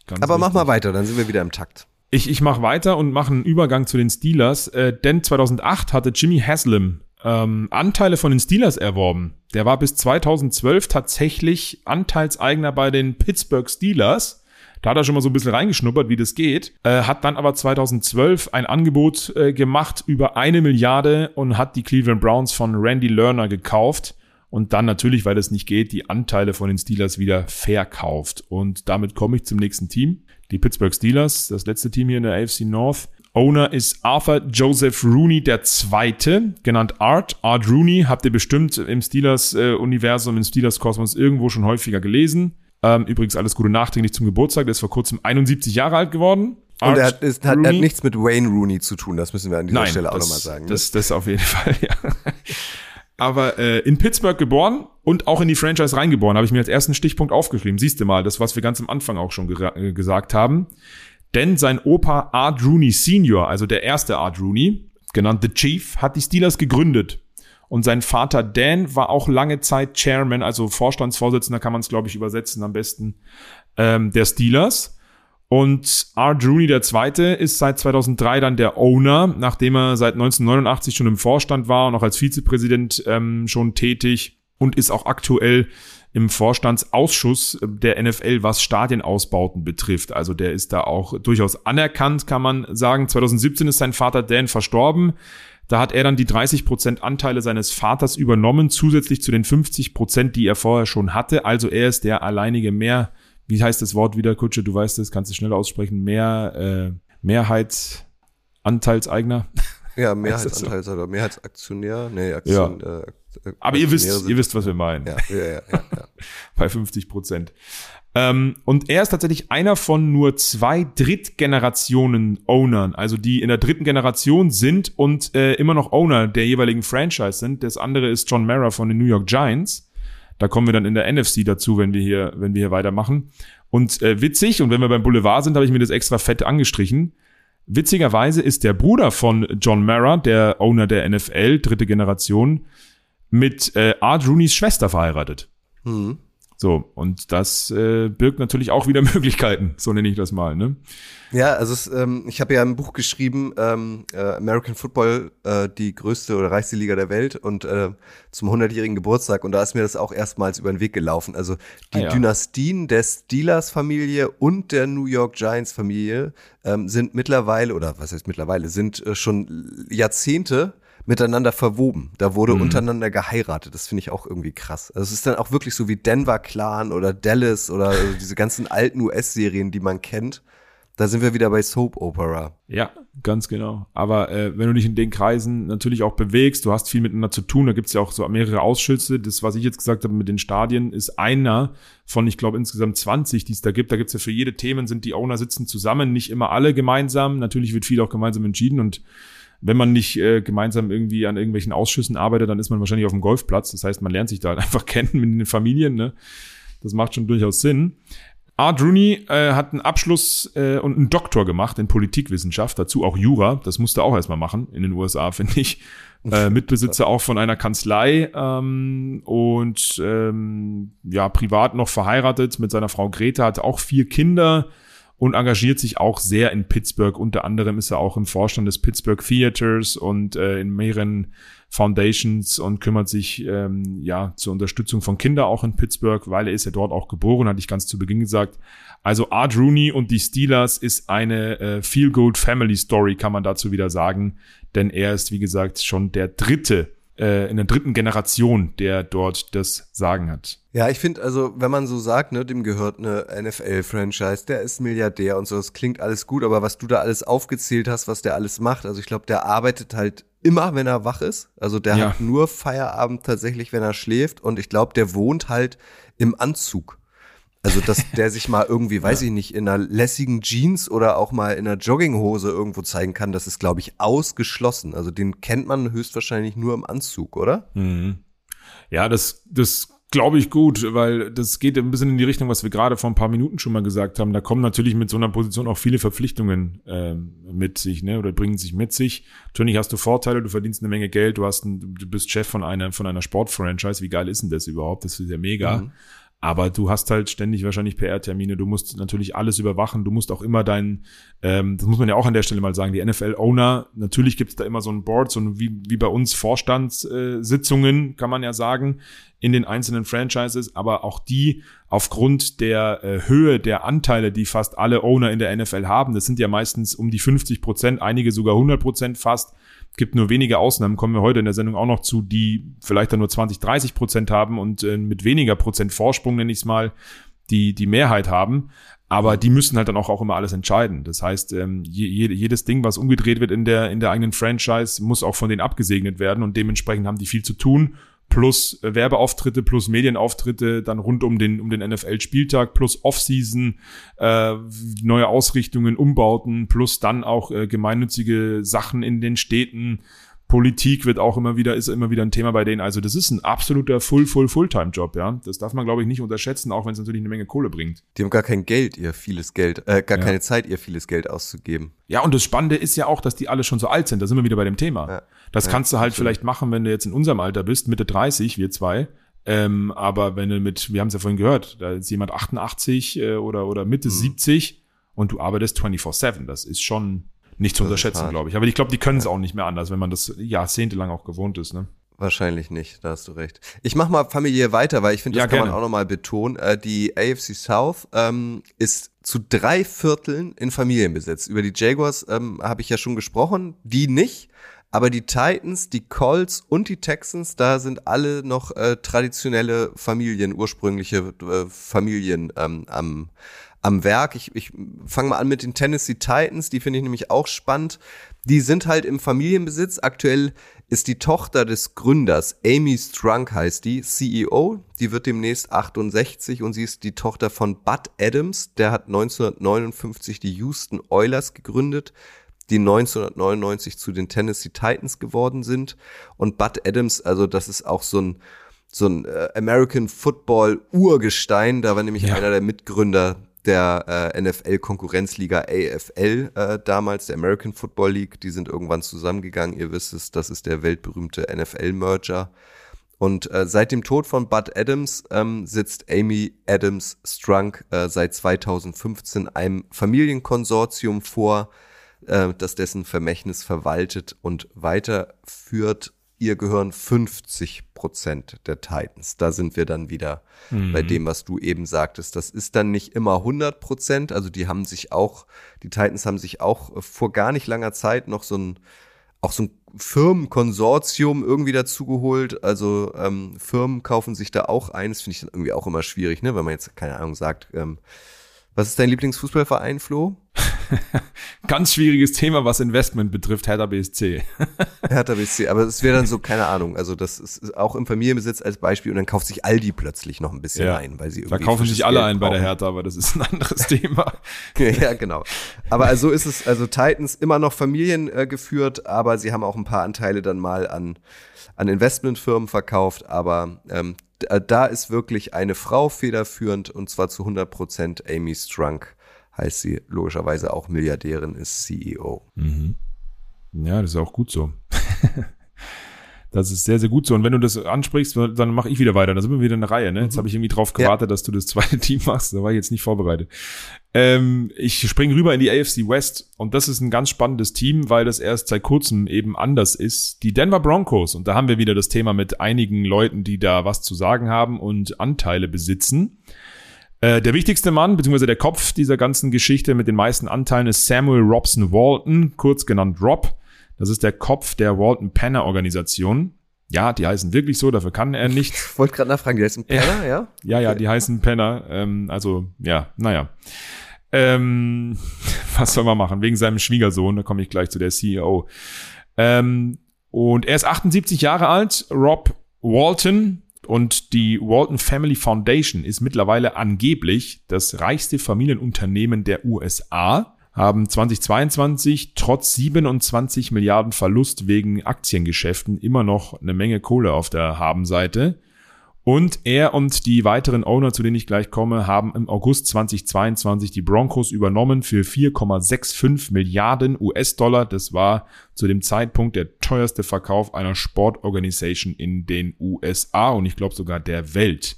Ganz Aber mach richtig. mal weiter, dann sind wir wieder im Takt. Ich, ich mache weiter und mache einen Übergang zu den Steelers, äh, denn 2008 hatte Jimmy Haslam ähm, Anteile von den Steelers erworben. Der war bis 2012 tatsächlich Anteilseigner bei den Pittsburgh Steelers. Da hat er schon mal so ein bisschen reingeschnuppert, wie das geht. Äh, hat dann aber 2012 ein Angebot äh, gemacht über eine Milliarde und hat die Cleveland Browns von Randy Lerner gekauft und dann natürlich, weil das nicht geht, die Anteile von den Steelers wieder verkauft. Und damit komme ich zum nächsten Team. Die Pittsburgh Steelers, das letzte Team hier in der AFC North. Owner ist Arthur Joseph Rooney der Zweite, genannt Art. Art Rooney habt ihr bestimmt im Steelers-Universum, im Steelers-Kosmos irgendwo schon häufiger gelesen. Ähm, übrigens alles Gute nachträglich zum Geburtstag. Der ist vor kurzem 71 Jahre alt geworden. Und Art er hat, ist, hat, er hat nichts mit Wayne Rooney zu tun, das müssen wir an dieser Nein, Stelle auch das, nochmal sagen. ne? Das, das auf jeden (laughs) Fall, ja. Aber äh, in Pittsburgh geboren und auch in die Franchise reingeboren, habe ich mir als ersten Stichpunkt aufgeschrieben. Siehst du mal, das, was wir ganz am Anfang auch schon gera- äh, gesagt haben. Denn sein Opa Art Rooney Senior, also der erste Art Rooney, genannt The Chief, hat die Steelers gegründet. Und sein Vater Dan war auch lange Zeit Chairman, also Vorstandsvorsitzender kann man es, glaube ich, übersetzen am besten, ähm, der Steelers. Und Art Rooney II. ist seit 2003 dann der Owner, nachdem er seit 1989 schon im Vorstand war und auch als Vizepräsident ähm, schon tätig und ist auch aktuell im Vorstandsausschuss der NFL, was Stadienausbauten betrifft. Also der ist da auch durchaus anerkannt, kann man sagen. 2017 ist sein Vater Dan verstorben. Da hat er dann die 30% Anteile seines Vaters übernommen, zusätzlich zu den 50%, die er vorher schon hatte. Also er ist der alleinige mehr, wie heißt das Wort wieder, Kutsche, du weißt es, kannst du schneller aussprechen, mehr, äh, Mehrheitsanteilseigner. (laughs) ja, Heißt das so? Mehrheitsanteil oder Mehrheitsaktionär. Nee, Aktion, äh, Aber ihr wisst, ihr wisst, was wir meinen. Ja, ja, ja, ja, ja. (laughs) bei 50 Prozent. Ähm, und er ist tatsächlich einer von nur zwei Drittgenerationen-Ownern, also die in der dritten Generation sind und äh, immer noch Owner der jeweiligen Franchise sind. Das andere ist John Mara von den New York Giants. Da kommen wir dann in der NFC dazu, wenn wir hier, wenn wir hier weitermachen. Und äh, witzig, und wenn wir beim Boulevard sind, habe ich mir das extra fett angestrichen. Witzigerweise ist der Bruder von John Mara, der Owner der NFL, dritte Generation, mit äh, Art Rooneys Schwester verheiratet. Hm. So, und das äh, birgt natürlich auch wieder (laughs) Möglichkeiten, so nenne ich das mal, ne? Ja, also es, ähm, ich habe ja ein Buch geschrieben, ähm, äh, American Football, äh, die größte oder reichste Liga der Welt und äh, zum 100-jährigen Geburtstag und da ist mir das auch erstmals über den Weg gelaufen. Also die Ah, ja. Dynastien der Steelers-Familie und der New York Giants-Familie ähm, sind mittlerweile, oder was heißt mittlerweile, sind äh, schon Jahrzehnte miteinander verwoben. Da wurde Mhm. untereinander geheiratet. Das finde ich auch irgendwie krass. Also es ist dann auch wirklich so wie Denver Clan oder Dallas oder (laughs) diese ganzen alten US-Serien, die man kennt. Da sind wir wieder bei Soap Opera. Ja, ganz genau. Aber äh, wenn du dich in den Kreisen natürlich auch bewegst, du hast viel miteinander zu tun, da gibt's ja auch so mehrere Ausschüsse. Das, was ich jetzt gesagt habe mit den Stadien, ist einer von, ich glaube, insgesamt 20, die es da gibt. Da gibt's ja für jede Themen, sind die Owner sitzen zusammen, nicht immer alle gemeinsam. Natürlich wird viel auch gemeinsam entschieden und wenn man nicht äh, gemeinsam irgendwie an irgendwelchen Ausschüssen arbeitet, dann ist man wahrscheinlich auf dem Golfplatz. Das heißt, man lernt sich da halt (laughs) einfach kennen mit den Familien. Ne? Das macht schon durchaus Sinn. Art Rooney äh, hat einen Abschluss äh, und einen Doktor gemacht in Politikwissenschaft, dazu auch Jura. Das musste er auch erstmal machen in den USA, (laughs) finde ich. Äh, (laughs) Mitbesitzer auch von einer Kanzlei ähm, und ähm, ja, privat noch verheiratet mit seiner Frau Greta, hat auch vier Kinder und engagiert sich auch sehr in Pittsburgh. Unter anderem ist er auch im Vorstand des Pittsburgh Theaters und äh, in mehreren Foundations und kümmert sich ähm, ja zur Unterstützung von Kindern auch in Pittsburgh, weil er ist ja dort auch geboren, hatte ich ganz zu Beginn gesagt. Also Art Rooney und die Steelers ist eine äh, Feel-Good Family Story, kann man dazu wieder sagen, denn er ist, wie gesagt, schon der dritte äh, in der dritten Generation, der dort das Sagen hat. Ja, ich finde, also, wenn man so sagt, ne, dem gehört eine NFL-Franchise, der ist Milliardär und so, das klingt alles gut, aber was du da alles aufgezählt hast, was der alles macht, also ich glaube, der arbeitet halt immer, wenn er wach ist. Also der Ja. hat nur Feierabend tatsächlich, wenn er schläft und ich glaube, der wohnt halt im Anzug. Also, dass der sich mal irgendwie, weiß ich nicht, in einer lässigen Jeans oder auch mal in einer Jogginghose irgendwo zeigen kann, das ist, glaube ich, ausgeschlossen. Also, den kennt man höchstwahrscheinlich nur im Anzug, oder? Ja, das, das glaube ich gut, weil das geht ein bisschen in die Richtung, was wir gerade vor ein paar Minuten schon mal gesagt haben. Da kommen natürlich mit so einer Position auch viele Verpflichtungen ähm, mit sich, ne, oder bringen sich mit sich. Natürlich hast du Vorteile, du verdienst eine Menge Geld, du hast, ein, du bist Chef von einer von einer Sportfranchise. Wie geil ist denn das überhaupt? Das ist ja mega. Aber du hast halt ständig wahrscheinlich PR-Termine, du musst natürlich alles überwachen, du musst auch immer dein, ähm, das muss man ja auch an der Stelle mal sagen, die NFL-Owner, natürlich gibt es da immer so ein Board, so ein, wie, wie bei uns Vorstandssitzungen, kann man ja sagen, in den einzelnen Franchises, aber auch die aufgrund der äh, Höhe der Anteile, die fast alle Owner in der NFL haben, das sind ja meistens um die 50 Prozent, einige sogar 100 Prozent fast, gibt nur wenige Ausnahmen, kommen wir heute in der Sendung auch noch zu, die vielleicht dann nur 20, 30 Prozent haben und äh, mit weniger Prozent Vorsprung, nenne ich es mal, die, die Mehrheit haben. Aber die müssen halt dann auch, auch immer alles entscheiden. Das heißt, ähm, je, jedes Ding, was umgedreht wird in der, in der eigenen Franchise, muss auch von denen abgesegnet werden und dementsprechend haben die viel zu tun. Plus Werbeauftritte, plus Medienauftritte, dann rund um den, um den NFL-Spieltag, plus Offseason, äh, neue Ausrichtungen, Umbauten, plus dann auch äh, gemeinnützige Sachen in den Städten. Politik wird auch immer wieder, ist immer wieder ein Thema bei denen. Also das ist ein absoluter Full, Full, Fulltime-Job, ja. Das darf man, glaube ich, nicht unterschätzen, auch wenn es natürlich eine Menge Kohle bringt. Die haben gar kein Geld, ihr vieles Geld, äh, gar Ja. keine Zeit, ihr vieles Geld auszugeben. Ja, und das Spannende ist ja auch, dass die alle schon so alt sind. Da sind wir wieder bei dem Thema. Ja. Das Ja, kannst du halt absolut. vielleicht machen, wenn du jetzt in unserem Alter bist, Mitte 30, wir zwei. Ähm, aber wenn du mit, wir haben es ja vorhin gehört, da ist jemand 88 äh, oder, oder Mitte Mhm. 70 und du arbeitest 24-7. Das ist schon nicht zu Das unterschätzen, glaube ich. Aber ich glaube, die können es auch nicht mehr anders, wenn man das jahrzehntelang auch gewohnt ist. Ne? Wahrscheinlich nicht, da hast du recht. Ich mach mal familiär weiter, weil ich finde, das Ja, kann man gerne. auch nochmal betonen. Äh, die AFC South ähm, ist zu drei Vierteln in Familienbesitz. Über die Jaguars ähm, habe ich ja schon gesprochen, die nicht. Aber die Titans, die Colts und die Texans, da sind alle noch äh, traditionelle Familien, ursprüngliche äh, Familien ähm, am, am Werk. Ich, ich fange mal an mit den Tennessee Titans, die finde ich nämlich auch spannend. Die sind halt im Familienbesitz. Aktuell ist die Tochter des Gründers, Amy Strunk heißt die, CEO. Die wird demnächst 68 und sie ist die Tochter von Bud Adams. Der hat 1959 die Houston Oilers gegründet, die 1999 zu den Tennessee Titans geworden sind. Und Bud Adams, also das ist auch so ein so ein äh, American Football Urgestein. Da war nämlich Ja. einer der Mitgründer der äh, NFL-Konkurrenzliga AFL äh, damals, der American Football League. Die sind irgendwann zusammengegangen. Ihr wisst es, das ist der weltberühmte NFL-Merger. Und äh, seit dem Tod von Bud Adams ähm, sitzt Amy Adams Strunk äh, seit 2015 einem Familienkonsortium vor, äh, das dessen Vermächtnis verwaltet und weiterführt. Ihr gehören 50 Prozent der Titans. Da sind wir dann wieder bei dem, was du eben sagtest. Das ist dann nicht immer 100 Prozent. Also die haben sich auch, die Titans haben sich auch äh, vor gar nicht langer Zeit noch so ein auch so ein Firmenkonsortium irgendwie dazugeholt. Also ähm, Firmen kaufen sich da auch ein. Das finde ich dann irgendwie auch immer schwierig, ne? wenn man jetzt, keine Ahnung, sagt, ähm, was ist dein Lieblingsfußballverein, Flo? (laughs) Ganz schwieriges Thema, was Investment betrifft, Hertha BSC. (laughs) Hertha BSC. Aber es wäre dann so, keine Ahnung, also das ist auch im Familienbesitz als Beispiel und dann kauft sich Aldi plötzlich noch ein bisschen Ja. ein, weil sie Da irgendwie kaufen frisches sich alle Geld ein bei der. Hertha, aber das ist ein anderes Thema. (laughs) ja, genau. Aber also ist es, also Titans immer noch Familien äh, geführt, aber sie haben auch ein paar Anteile dann mal an, an Investmentfirmen verkauft. Aber ähm, äh, da ist wirklich eine Frau federführend und zwar zu 100 Prozent Amy Strunk heißt sie logischerweise auch Milliardärin, ist CEO. Ja, das ist auch gut so. (laughs) Das ist sehr, sehr gut so. Und wenn du das ansprichst, dann mache ich wieder weiter. Da sind wir wieder in der Reihe. Ne? Jetzt habe ich irgendwie drauf Ja. gewartet, dass du das zweite (laughs) Team machst. Da war ich jetzt nicht vorbereitet. Ähm, ich springe rüber in die AFC West. Und das ist ein ganz spannendes Team, weil das erst seit kurzem eben anders ist. Die Denver Broncos. Und da haben wir wieder das Thema mit einigen Leuten, die da was zu sagen haben und Anteile besitzen. Äh, der wichtigste Mann, beziehungsweise der Kopf dieser ganzen Geschichte mit den meisten Anteilen ist Samuel Robson Walton, kurz genannt Rob. Das ist der Kopf der Walton Penner Organisation. Ja, die heißen wirklich so, dafür kann er nicht. Ich (laughs) wollte gerade nachfragen, ist ein Penner, ja? Ja, ja, die heißen Penner. Ähm, also, ja, naja. Ähm, (laughs) was soll man machen? Wegen seinem Schwiegersohn, da komme ich gleich zu der CEO. Ähm, und er ist 78 Jahre alt, Rob Walton. Und die Walton Family Foundation ist mittlerweile angeblich das reichste Familienunternehmen der USA, haben 2022 trotz 27 Milliarden Verlust wegen Aktiengeschäften immer noch eine Menge Kohle auf der Habenseite. Und er und die weiteren Owner, zu denen ich gleich komme, haben im August 2022 die Broncos übernommen für 4,65 Milliarden US-Dollar. Das war zu dem Zeitpunkt der teuerste Verkauf einer Sportorganisation in den USA und ich glaube sogar der Welt,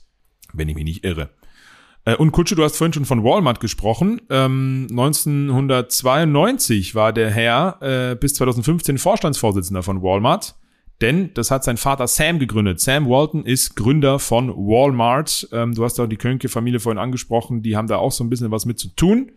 wenn ich mich nicht irre. Äh, und Kutsche, du hast vorhin schon von Walmart gesprochen. Ähm, 1992 war der Herr äh, bis 2015 Vorstandsvorsitzender von Walmart. Denn das hat sein Vater Sam gegründet. Sam Walton ist Gründer von Walmart. Ähm, du hast auch die Könke-Familie vorhin angesprochen. Die haben da auch so ein bisschen was mit zu tun.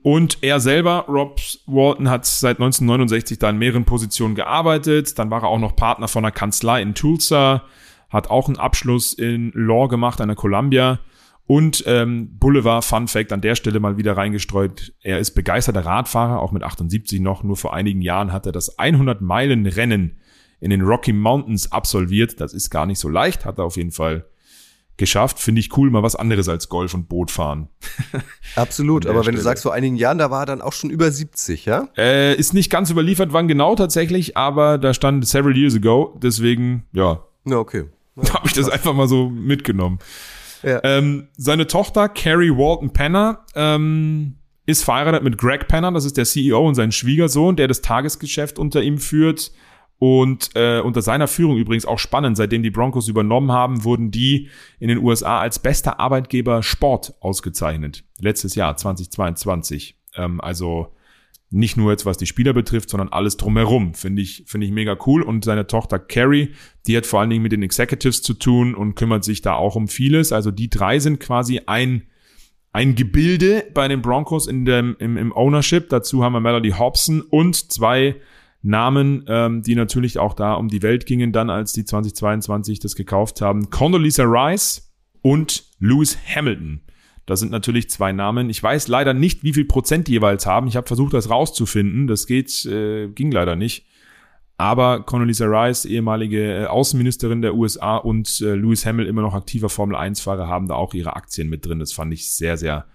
Und er selber, Rob Walton, hat seit 1969 da in mehreren Positionen gearbeitet. Dann war er auch noch Partner von einer Kanzlei in Tulsa, hat auch einen Abschluss in Law gemacht an der Columbia. Und ähm, Boulevard Fun Fact an der Stelle mal wieder reingestreut. Er ist begeisterter Radfahrer, auch mit 78 noch. Nur vor einigen Jahren hat er das 100 Meilen Rennen in den Rocky Mountains absolviert. Das ist gar nicht so leicht, hat er auf jeden Fall geschafft. Finde ich cool, mal was anderes als Golf und Boot fahren. (laughs) Absolut, aber wenn Stelle. du sagst, vor einigen Jahren, da war er dann auch schon über 70, ja? Äh, ist nicht ganz überliefert, wann genau tatsächlich, aber da stand several years ago, deswegen, ja. Ja, okay. (laughs) Ja, habe ich das einfach mal so mitgenommen. Ähm, seine Tochter, Carrie Walton Penner, ähm, ist verheiratet mit Greg Penner, das ist der CEO und sein Schwiegersohn, der das Tagesgeschäft unter ihm führt. Und äh, unter seiner Führung übrigens auch spannend, seitdem die Broncos übernommen haben, wurden die in den USA als bester Arbeitgeber Sport ausgezeichnet. Letztes Jahr, 2022. Ähm, also nicht nur jetzt, was die Spieler betrifft, sondern alles drumherum. Finde ich, finde ich mega cool. Und seine Tochter Carrie, die hat vor allen Dingen mit den Executives zu tun und kümmert sich da auch um vieles. Also die drei sind quasi ein, ein Gebilde bei den Broncos in dem, im, im Ownership. Dazu haben wir Melody Hobson und zwei Namen, ähm, die natürlich auch da um die Welt gingen, dann als die 2022 das gekauft haben. Condoleezza Rice und Lewis Hamilton. Das sind natürlich zwei Namen. Ich weiß leider nicht, wie viel Prozent die jeweils haben. Ich habe versucht, das rauszufinden. Das geht, äh, ging leider nicht. Aber Condoleezza Rice, ehemalige äh, Außenministerin der USA und äh, Lewis Hamilton, immer noch aktiver Formel-1-Fahrer, haben da auch ihre Aktien mit drin. Das fand ich sehr, sehr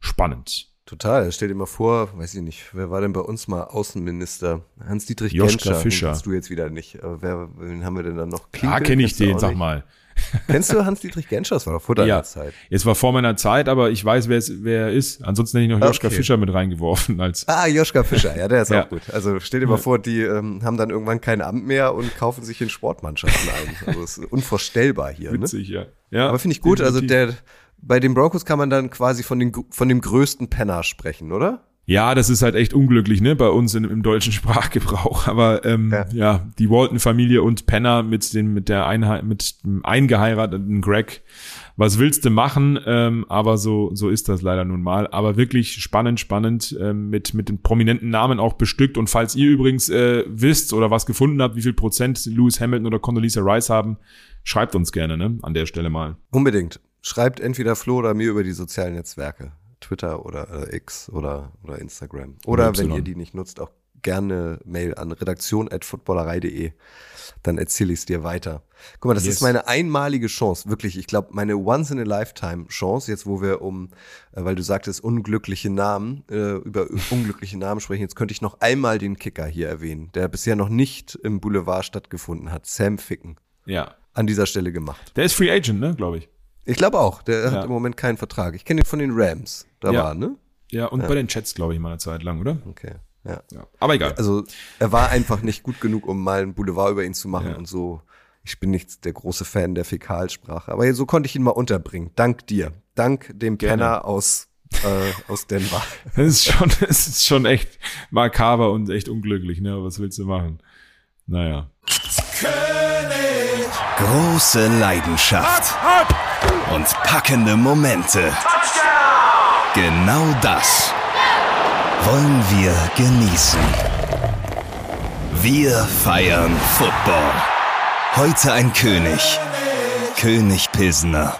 spannend. Total. Stell dir mal vor, weiß ich nicht, wer war denn bei uns mal Außenminister? Hans-Dietrich Joschka Genscher. Fischer. Den du jetzt wieder nicht. Aber wer, wen haben wir denn dann noch? Klinkel? Ja, kenne ich den, sag mal. Kennst du Hans-Dietrich Genscher? Das war doch vor deiner ja. Zeit. Es war vor meiner Zeit, aber ich weiß, wer, es, wer er ist. Ansonsten hätte ich noch Joschka okay. Fischer mit reingeworfen. Als ah, Joschka Fischer, ja, der ist (laughs) ja. auch gut. Also stell dir mal vor, die ähm, haben dann irgendwann kein Amt mehr und kaufen sich in Sportmannschaften ein. Also ist unvorstellbar hier. Ne? Witzig, ne? ja. ja. Aber finde ich gut. Also der bei den Broncos kann man dann quasi von, den, von dem größten Penner sprechen, oder? Ja, das ist halt echt unglücklich, ne, bei uns in, im deutschen (laughs) Sprachgebrauch. Aber ähm, ja. ja die Walton-Familie und Penner mit den mit der Einheit, mit dem eingeheirateten Greg. Was willst du machen? Ähm, aber so so ist das leider nun mal. Aber wirklich spannend, spannend ähm, mit mit den prominenten Namen auch bestückt. Und falls ihr übrigens äh, wisst oder was gefunden habt, wie viel Prozent Lewis Hamilton oder Condoleezza Rice haben, schreibt uns gerne, ne, an der Stelle mal. Unbedingt schreibt entweder Flo oder mir über die sozialen Netzwerke. Twitter oder äh, X oder, oder Instagram. Oder wenn ihr die nicht nutzt, auch gerne Mail an redaktion.footballerei.de. Dann erzähle ich es dir weiter. Guck mal, das yes. ist meine einmalige Chance, wirklich. Ich glaube, meine Once-in-a-Lifetime-Chance, jetzt wo wir um, äh, weil du sagtest, unglückliche Namen, äh, über (laughs) unglückliche Namen sprechen, jetzt könnte ich noch einmal den Kicker hier erwähnen, der bisher noch nicht im Boulevard stattgefunden hat. Sam Ficken. Ja. An dieser Stelle gemacht. Der ist Free Agent, ne, glaube ich. Ich glaube auch. Der ja. hat im Moment keinen Vertrag. Ich kenne ihn von den Rams. Da ja. war, ne? Ja, und ja. bei den Chats, glaube ich, mal eine Zeit lang, oder? Okay. Ja. ja. Aber egal. Also er war einfach nicht gut genug, um mal ein Boulevard über ihn zu machen und so. Ich bin nicht der große Fan der Fäkalsprache, aber so konnte ich ihn mal unterbringen. Dank dir. Dank dem Gerne. Penner aus äh, aus Denver. (laughs) Das ist schon, das ist schon echt makaber und echt unglücklich, ne? Was willst du machen? Naja. Große Leidenschaft und packende Momente. Genau das wollen wir genießen. Wir feiern Football. Heute ein König. König Pilsner.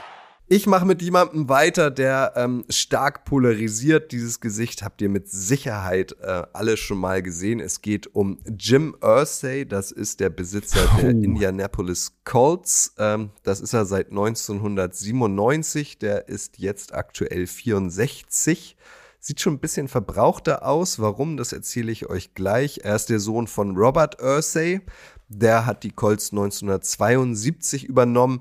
Ich mache mit jemandem weiter, der ähm, stark polarisiert. Dieses Gesicht habt ihr mit Sicherheit äh, alle schon mal gesehen. Es geht um Jim Irsay. Das ist der Besitzer der Oh. Indianapolis Colts. Ähm, das ist er seit 1997. Der ist jetzt aktuell 64. Sieht schon ein bisschen verbrauchter aus. Warum, das erzähle ich euch gleich. Er ist der Sohn von Robert Irsay. Der hat die Colts 1972 übernommen.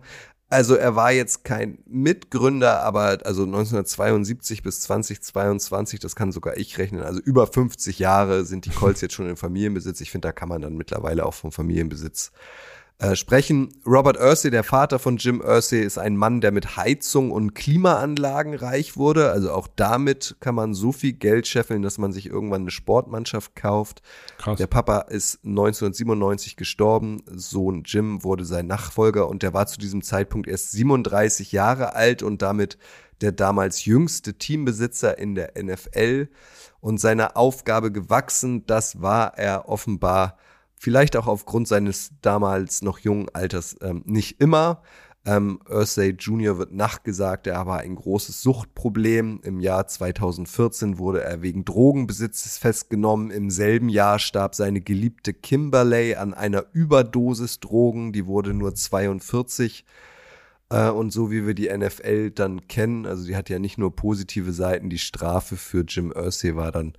Also er war jetzt kein Mitgründer, aber also 1972 bis 2022, das kann sogar ich rechnen, also über 50 Jahre sind die Colts jetzt schon in Familienbesitz. Ich finde, da kann man dann mittlerweile auch vom Familienbesitz äh, sprechen. Robert Irsay, der Vater von Jim Irsay, ist ein Mann, der mit Heizung und Klimaanlagen reich wurde. Also auch damit kann man so viel Geld scheffeln, dass man sich irgendwann eine Sportmannschaft kauft. Krass. Der Papa ist 1997 gestorben. Sohn Jim wurde sein Nachfolger und der war zu diesem Zeitpunkt erst 37 Jahre alt und damit der damals jüngste Teambesitzer in der NFL und seiner Aufgabe gewachsen. Das war er offenbar vielleicht auch aufgrund seines damals noch jungen Alters ähm, nicht immer. Ähm, Ursay Jr. wird nachgesagt, er war ein großes Suchtproblem. Im Jahr 2014 wurde er wegen Drogenbesitzes festgenommen. Im selben Jahr starb seine geliebte Kimberley an einer Überdosis Drogen. Die wurde nur 42. Äh, und so wie wir die NFL dann kennen, also die hat ja nicht nur positive Seiten, die Strafe für Jim Irsay war dann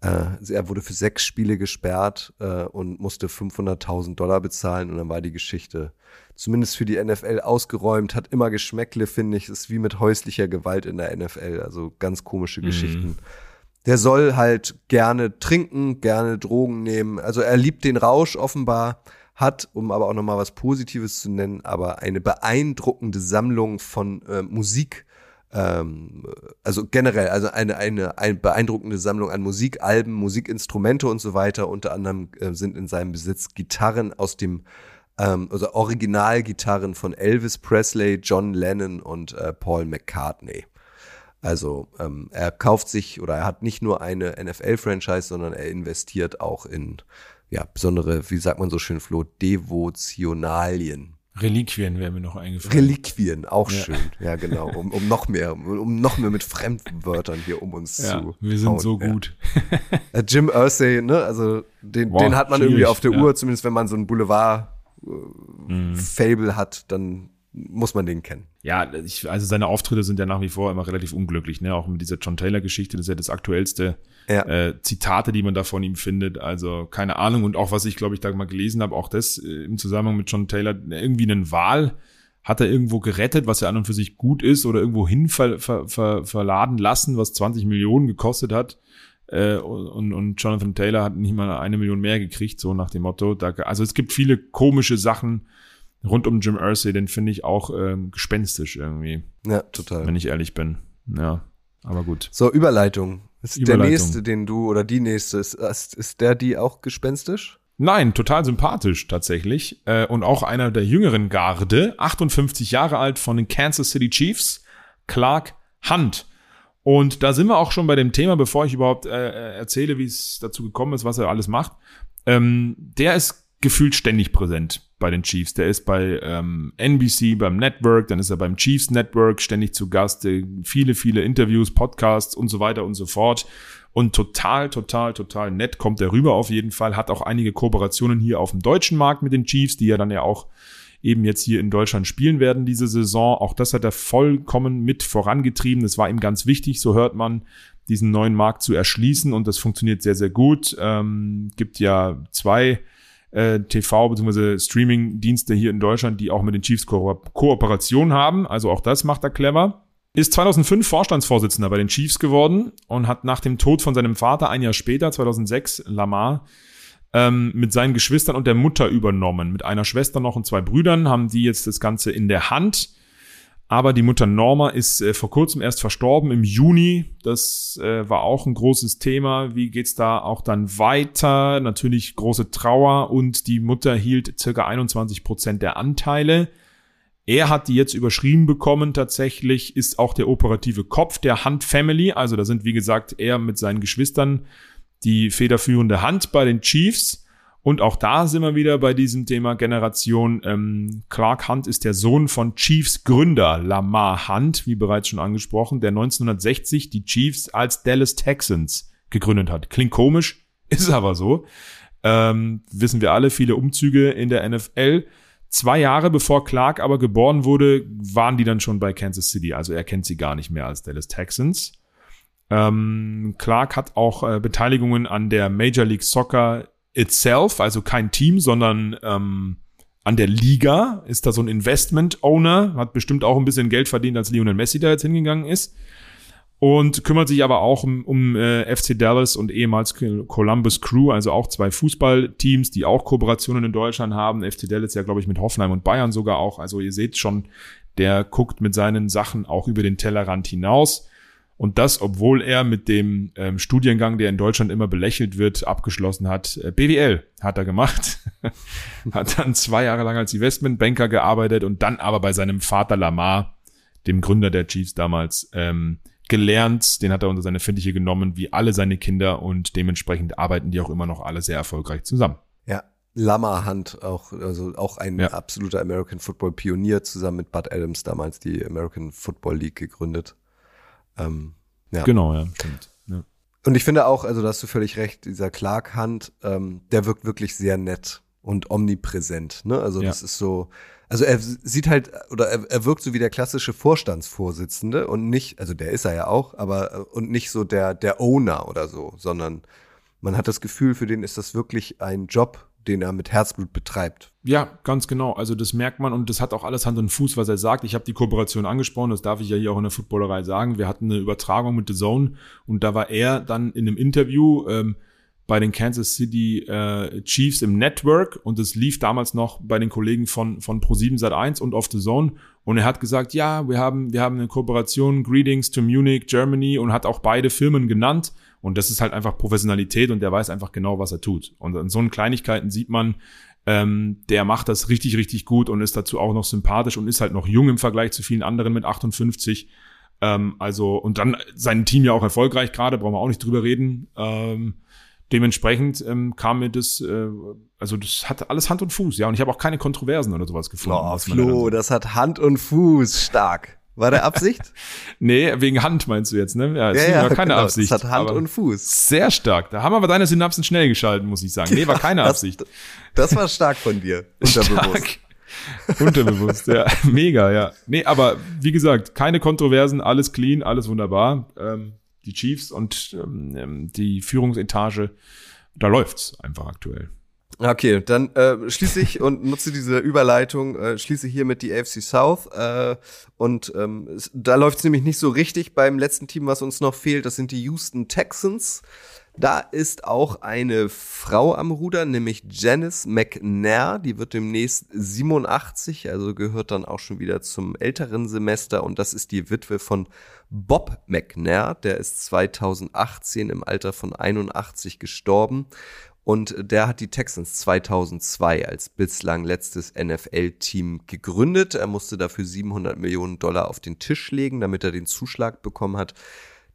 äh, er wurde für sechs Spiele gesperrt äh, und musste 500.000 Dollar bezahlen und dann war die Geschichte zumindest für die NFL ausgeräumt. Hat immer Geschmäckle, finde ich. Ist wie mit häuslicher Gewalt in der NFL. Also ganz komische Geschichten. Der soll halt gerne trinken, gerne Drogen nehmen. Also er liebt den Rausch offenbar, hat, um aber auch noch mal was Positives zu nennen, aber eine beeindruckende Sammlung von äh, Musik ähm, also generell, also eine, eine, eine beeindruckende Sammlung an Musikalben, Musikinstrumente und so weiter. Unter anderem äh, sind in seinem Besitz Gitarren aus dem, ähm, also Originalgitarren von Elvis Presley, John Lennon und äh, Paul McCartney. Also ähm, er kauft sich oder er hat nicht nur eine NFL-Franchise, sondern er investiert auch in ja besondere, wie sagt man so schön, Flo, Devotionalien. Reliquien wären mir noch eingefallen. Reliquien, auch schön. Ja, genau. Um, um noch mehr, um noch mehr mit Fremdwörtern hier um uns ja, zu. wir sind hauen. so Ja. gut. (laughs) Äh, Jim Irsay, ne, also den, Boah, den hat man irgendwie auf der ja. Uhr, zumindest wenn man so ein Boulevard äh, Mhm. Hat, dann muss man den kennen. Ja, ich, also seine Auftritte sind ja nach wie vor immer relativ unglücklich, ne? Auch mit dieser John Taylor-Geschichte, das ist ja das aktuellste Ja. äh, Zitate, die man da von ihm findet. Also keine Ahnung. Und auch was ich, glaube ich, da mal gelesen habe, auch das äh, im Zusammenhang mit John Taylor, irgendwie einen Wahl hat er irgendwo gerettet, was ja an und für sich gut ist, oder irgendwo hin ver, ver, ver, verladen lassen, was 20 Millionen gekostet hat. Äh, und, und Jonathan Taylor hat nicht mal eine Million mehr gekriegt, so nach dem Motto. Da, also es gibt viele komische Sachen rund um Jim Irsay, den finde ich auch ähm, gespenstisch irgendwie, Ja, total. wenn ich ehrlich bin. Ja, aber gut. So, Überleitung. Ist der Überleitung. nächste, den du oder die nächste, ist, ist, ist der die auch gespenstisch? Nein, total sympathisch tatsächlich. Äh, und auch einer der jüngeren Garde, 58 Jahre alt von den Kansas City Chiefs, Clark Hunt. Und da sind wir auch schon bei dem Thema, bevor ich überhaupt äh, erzähle, wie es dazu gekommen ist, was er alles macht. Ähm, der ist gefühlt ständig präsent bei den Chiefs. Der ist bei ähm, NBC, beim Network, dann ist er beim Chiefs Network ständig zu Gast. Äh, viele, viele Interviews, Podcasts und so weiter und so fort. Und total, total, total nett kommt er rüber auf jeden Fall. Hat auch einige Kooperationen hier auf dem deutschen Markt mit den Chiefs, die ja dann ja auch eben jetzt hier in Deutschland spielen werden diese Saison. Auch das hat er vollkommen mit vorangetrieben. Das war ihm ganz wichtig, so hört man, diesen neuen Markt zu erschließen und das funktioniert sehr, sehr gut. Ähm, gibt ja zwei äh, TV- bzw. Streaming-Dienste hier in Deutschland, die auch mit den Chiefs Ko Kooperation haben. Also auch das macht er clever. Ist 2005 Vorstandsvorsitzender bei den Chiefs geworden und hat nach dem Tod von seinem Vater ein Jahr später, 2006, Lamar, ähm, mit seinen Geschwistern und der Mutter übernommen. Mit einer Schwester noch und zwei Brüdern haben die jetzt das Ganze in der Hand. Aber die Mutter Norma ist äh, vor kurzem erst verstorben, im Juni. Das äh, war auch ein großes Thema. Wie geht's da auch dann weiter? Natürlich große Trauer und die Mutter hielt circa 21 Prozent der Anteile. Er hat die jetzt überschrieben bekommen tatsächlich, ist auch der operative Kopf der Hunt Family. Also da sind, wie gesagt, er mit seinen Geschwistern die federführende Hand bei den Chiefs. Und auch da sind wir wieder bei diesem Thema Generation. Ähm, Clark Hunt ist der Sohn von Chiefs Gründer Lamar Hunt, wie bereits schon angesprochen, der 1960 die Chiefs als Dallas Texans gegründet hat. Klingt komisch, (laughs) ist aber so. Ähm, wissen wir alle, viele Umzüge in der NFL. Zwei Jahre bevor Clark aber geboren wurde, waren die dann schon bei Kansas City. Also er kennt sie gar nicht mehr als Dallas Texans. Ähm, Clark hat auch äh, Beteiligungen an der Major League Soccer itself, also kein Team, sondern ähm, an der Liga ist da so ein Investment-Owner, hat bestimmt auch ein bisschen Geld verdient, als Lionel Messi da jetzt hingegangen ist. Und kümmert sich aber auch um, um äh, FC Dallas und ehemals Columbus Crew, also auch zwei Fußballteams, die auch Kooperationen in Deutschland haben. FC Dallas ja, glaube ich, mit Hoffenheim und Bayern sogar auch. Also ihr seht schon, der guckt mit seinen Sachen auch über den Tellerrand hinaus. Und das, obwohl er mit dem ähm, Studiengang, der in Deutschland immer belächelt wird, abgeschlossen hat. Äh, BWL hat er gemacht. (laughs) hat dann zwei Jahre lang als Investmentbanker gearbeitet und dann aber bei seinem Vater Lamar, dem Gründer der Chiefs damals, ähm, gelernt. Den hat er unter seine Fittiche genommen, wie alle seine Kinder und dementsprechend arbeiten die auch immer noch alle sehr erfolgreich zusammen. Ja, Lamar Hunt, auch, also auch ein ja. absoluter American Football Pionier, zusammen mit Bud Adams damals die American Football League gegründet. Ähm, ja. Genau, ja, stimmt. Ja. Und ich finde auch, also da hast du völlig recht, dieser Clark Hunt, ähm, der wirkt wirklich sehr nett und omnipräsent. Ne? Also ja. das ist so, also er sieht halt, oder er, er wirkt so wie der klassische Vorstandsvorsitzende und nicht, also der ist er ja auch, aber und nicht so der, der Owner oder so, sondern man hat das Gefühl, für den ist das wirklich ein Job, den er mit Herzblut betreibt. Ja, ganz genau. Also das merkt man und das hat auch alles Hand und Fuß, was er sagt. Ich habe die Kooperation angesprochen, das darf ich ja hier auch in der Footballerei sagen. Wir hatten eine Übertragung mit The Zone und da war er dann in einem Interview ähm, bei den Kansas City äh, Chiefs im Network und es lief damals noch bei den Kollegen von von Pro7 Sat1 und Off the Zone und er hat gesagt, ja, wir haben wir haben eine Kooperation Greetings to Munich, Germany und hat auch beide Firmen genannt und das ist halt einfach Professionalität und der weiß einfach genau, was er tut. Und an so einen Kleinigkeiten sieht man, ähm, der macht das richtig, richtig gut und ist dazu auch noch sympathisch und ist halt noch jung im Vergleich zu vielen anderen mit 58. Ähm, also, und dann sein Team ja auch erfolgreich gerade, brauchen wir auch nicht drüber reden. Ähm, dementsprechend ähm, kam mir das, äh, also das hat alles Hand und Fuß, ja. Und ich habe auch keine Kontroversen oder sowas gefunden. Oh, Flo, das hat Hand und Fuß, stark. War der Absicht? (laughs) nee, wegen Hand meinst du jetzt, ne? Ja, das ja, ja, war keine genau. Absicht. Das hat Hand und Fuß. Sehr stark. Da haben aber deine Synapsen schnell geschalten, muss ich sagen. Nee, war keine das, Absicht. Das war stark von dir. (laughs) Unterbewusst. Unterbewusst, ja. (laughs) Mega, ja. Nee, aber wie gesagt, keine Kontroversen, alles clean, alles wunderbar. Ähm, die Chiefs und ähm, die Führungsetage, da läuft's einfach aktuell. Okay, dann äh, schließe ich und nutze diese Überleitung, äh, schließe hier mit die AFC South äh, und ähm, es, da läuft es nämlich nicht so richtig beim letzten Team, was uns noch fehlt. Das sind die Houston Texans. Da ist auch eine Frau am Ruder, nämlich Janice McNair. Die wird demnächst 87, also gehört dann auch schon wieder zum älteren Semester. Und das ist die Witwe von Bob McNair. Der ist 2018 im Alter von 81 gestorben. Und der hat die Texans 2002 als bislang letztes NFL-Team gegründet. Er musste dafür 700 Millionen Dollar auf den Tisch legen, damit er den Zuschlag bekommen hat.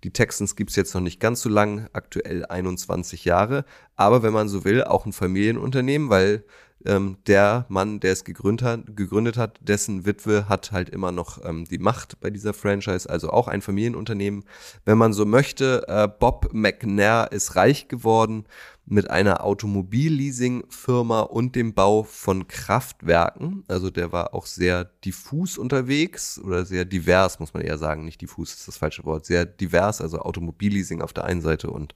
Die Texans gibt's jetzt noch nicht ganz so lang, aktuell 21 Jahre. Aber wenn man so will, auch ein Familienunternehmen, weil ähm, der Mann, der es gegründet hat, gegründet hat, dessen Witwe hat halt immer noch ähm, die Macht bei dieser Franchise, also auch ein Familienunternehmen. Wenn man so möchte, äh, Bob McNair ist reich geworden mit einer Automobilleasing-Firma und dem Bau von Kraftwerken. Also der war auch sehr diffus unterwegs oder sehr divers, muss man eher sagen. Nicht diffus ist das falsche Wort. Sehr divers, also Automobilleasing auf der einen Seite und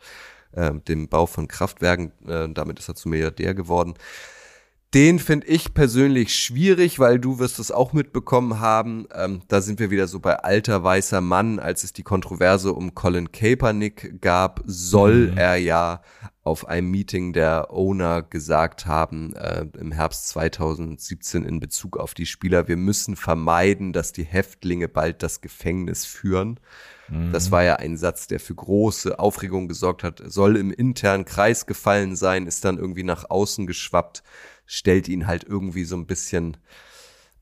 äh, dem Bau von Kraftwerken. Äh, damit ist er zu Milliardär geworden. Den finde ich persönlich schwierig, weil du wirst es auch mitbekommen haben. Ähm, da sind wir wieder so bei alter weißer Mann, als es die Kontroverse um Colin Kaepernick gab, soll mhm. er ja auf einem Meeting der Owner gesagt haben, äh, im Herbst 2017 in Bezug auf die Spieler, wir müssen vermeiden, dass die Häftlinge bald das Gefängnis führen. Mhm. Das war ja ein Satz, der für große Aufregung gesorgt hat, soll im internen Kreis gefallen sein, ist dann irgendwie nach außen geschwappt stellt ihn halt irgendwie so ein bisschen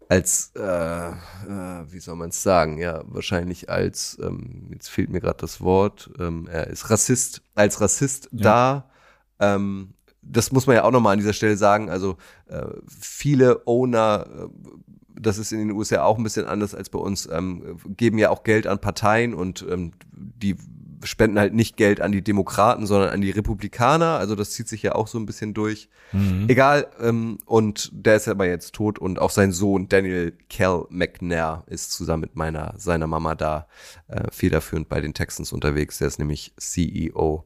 als, äh, äh, wie soll man es sagen, ja, wahrscheinlich als, ähm, jetzt fehlt mir gerade das Wort, ähm, er ist Rassist, als Rassist ja. da, ähm, das muss man ja auch nochmal an dieser Stelle sagen. Also äh, viele Owner, äh, das ist in den USA auch ein bisschen anders als bei uns, ähm, geben ja auch Geld an Parteien und ähm, die spenden halt nicht Geld an die Demokraten, sondern an die Republikaner. Also das zieht sich ja auch so ein bisschen durch. Mhm. Egal. Ähm, und der ist aber jetzt tot und auch sein Sohn Daniel Kell McNair ist zusammen mit meiner seiner Mama da äh, federführend bei den Texans unterwegs. Der ist nämlich CEO.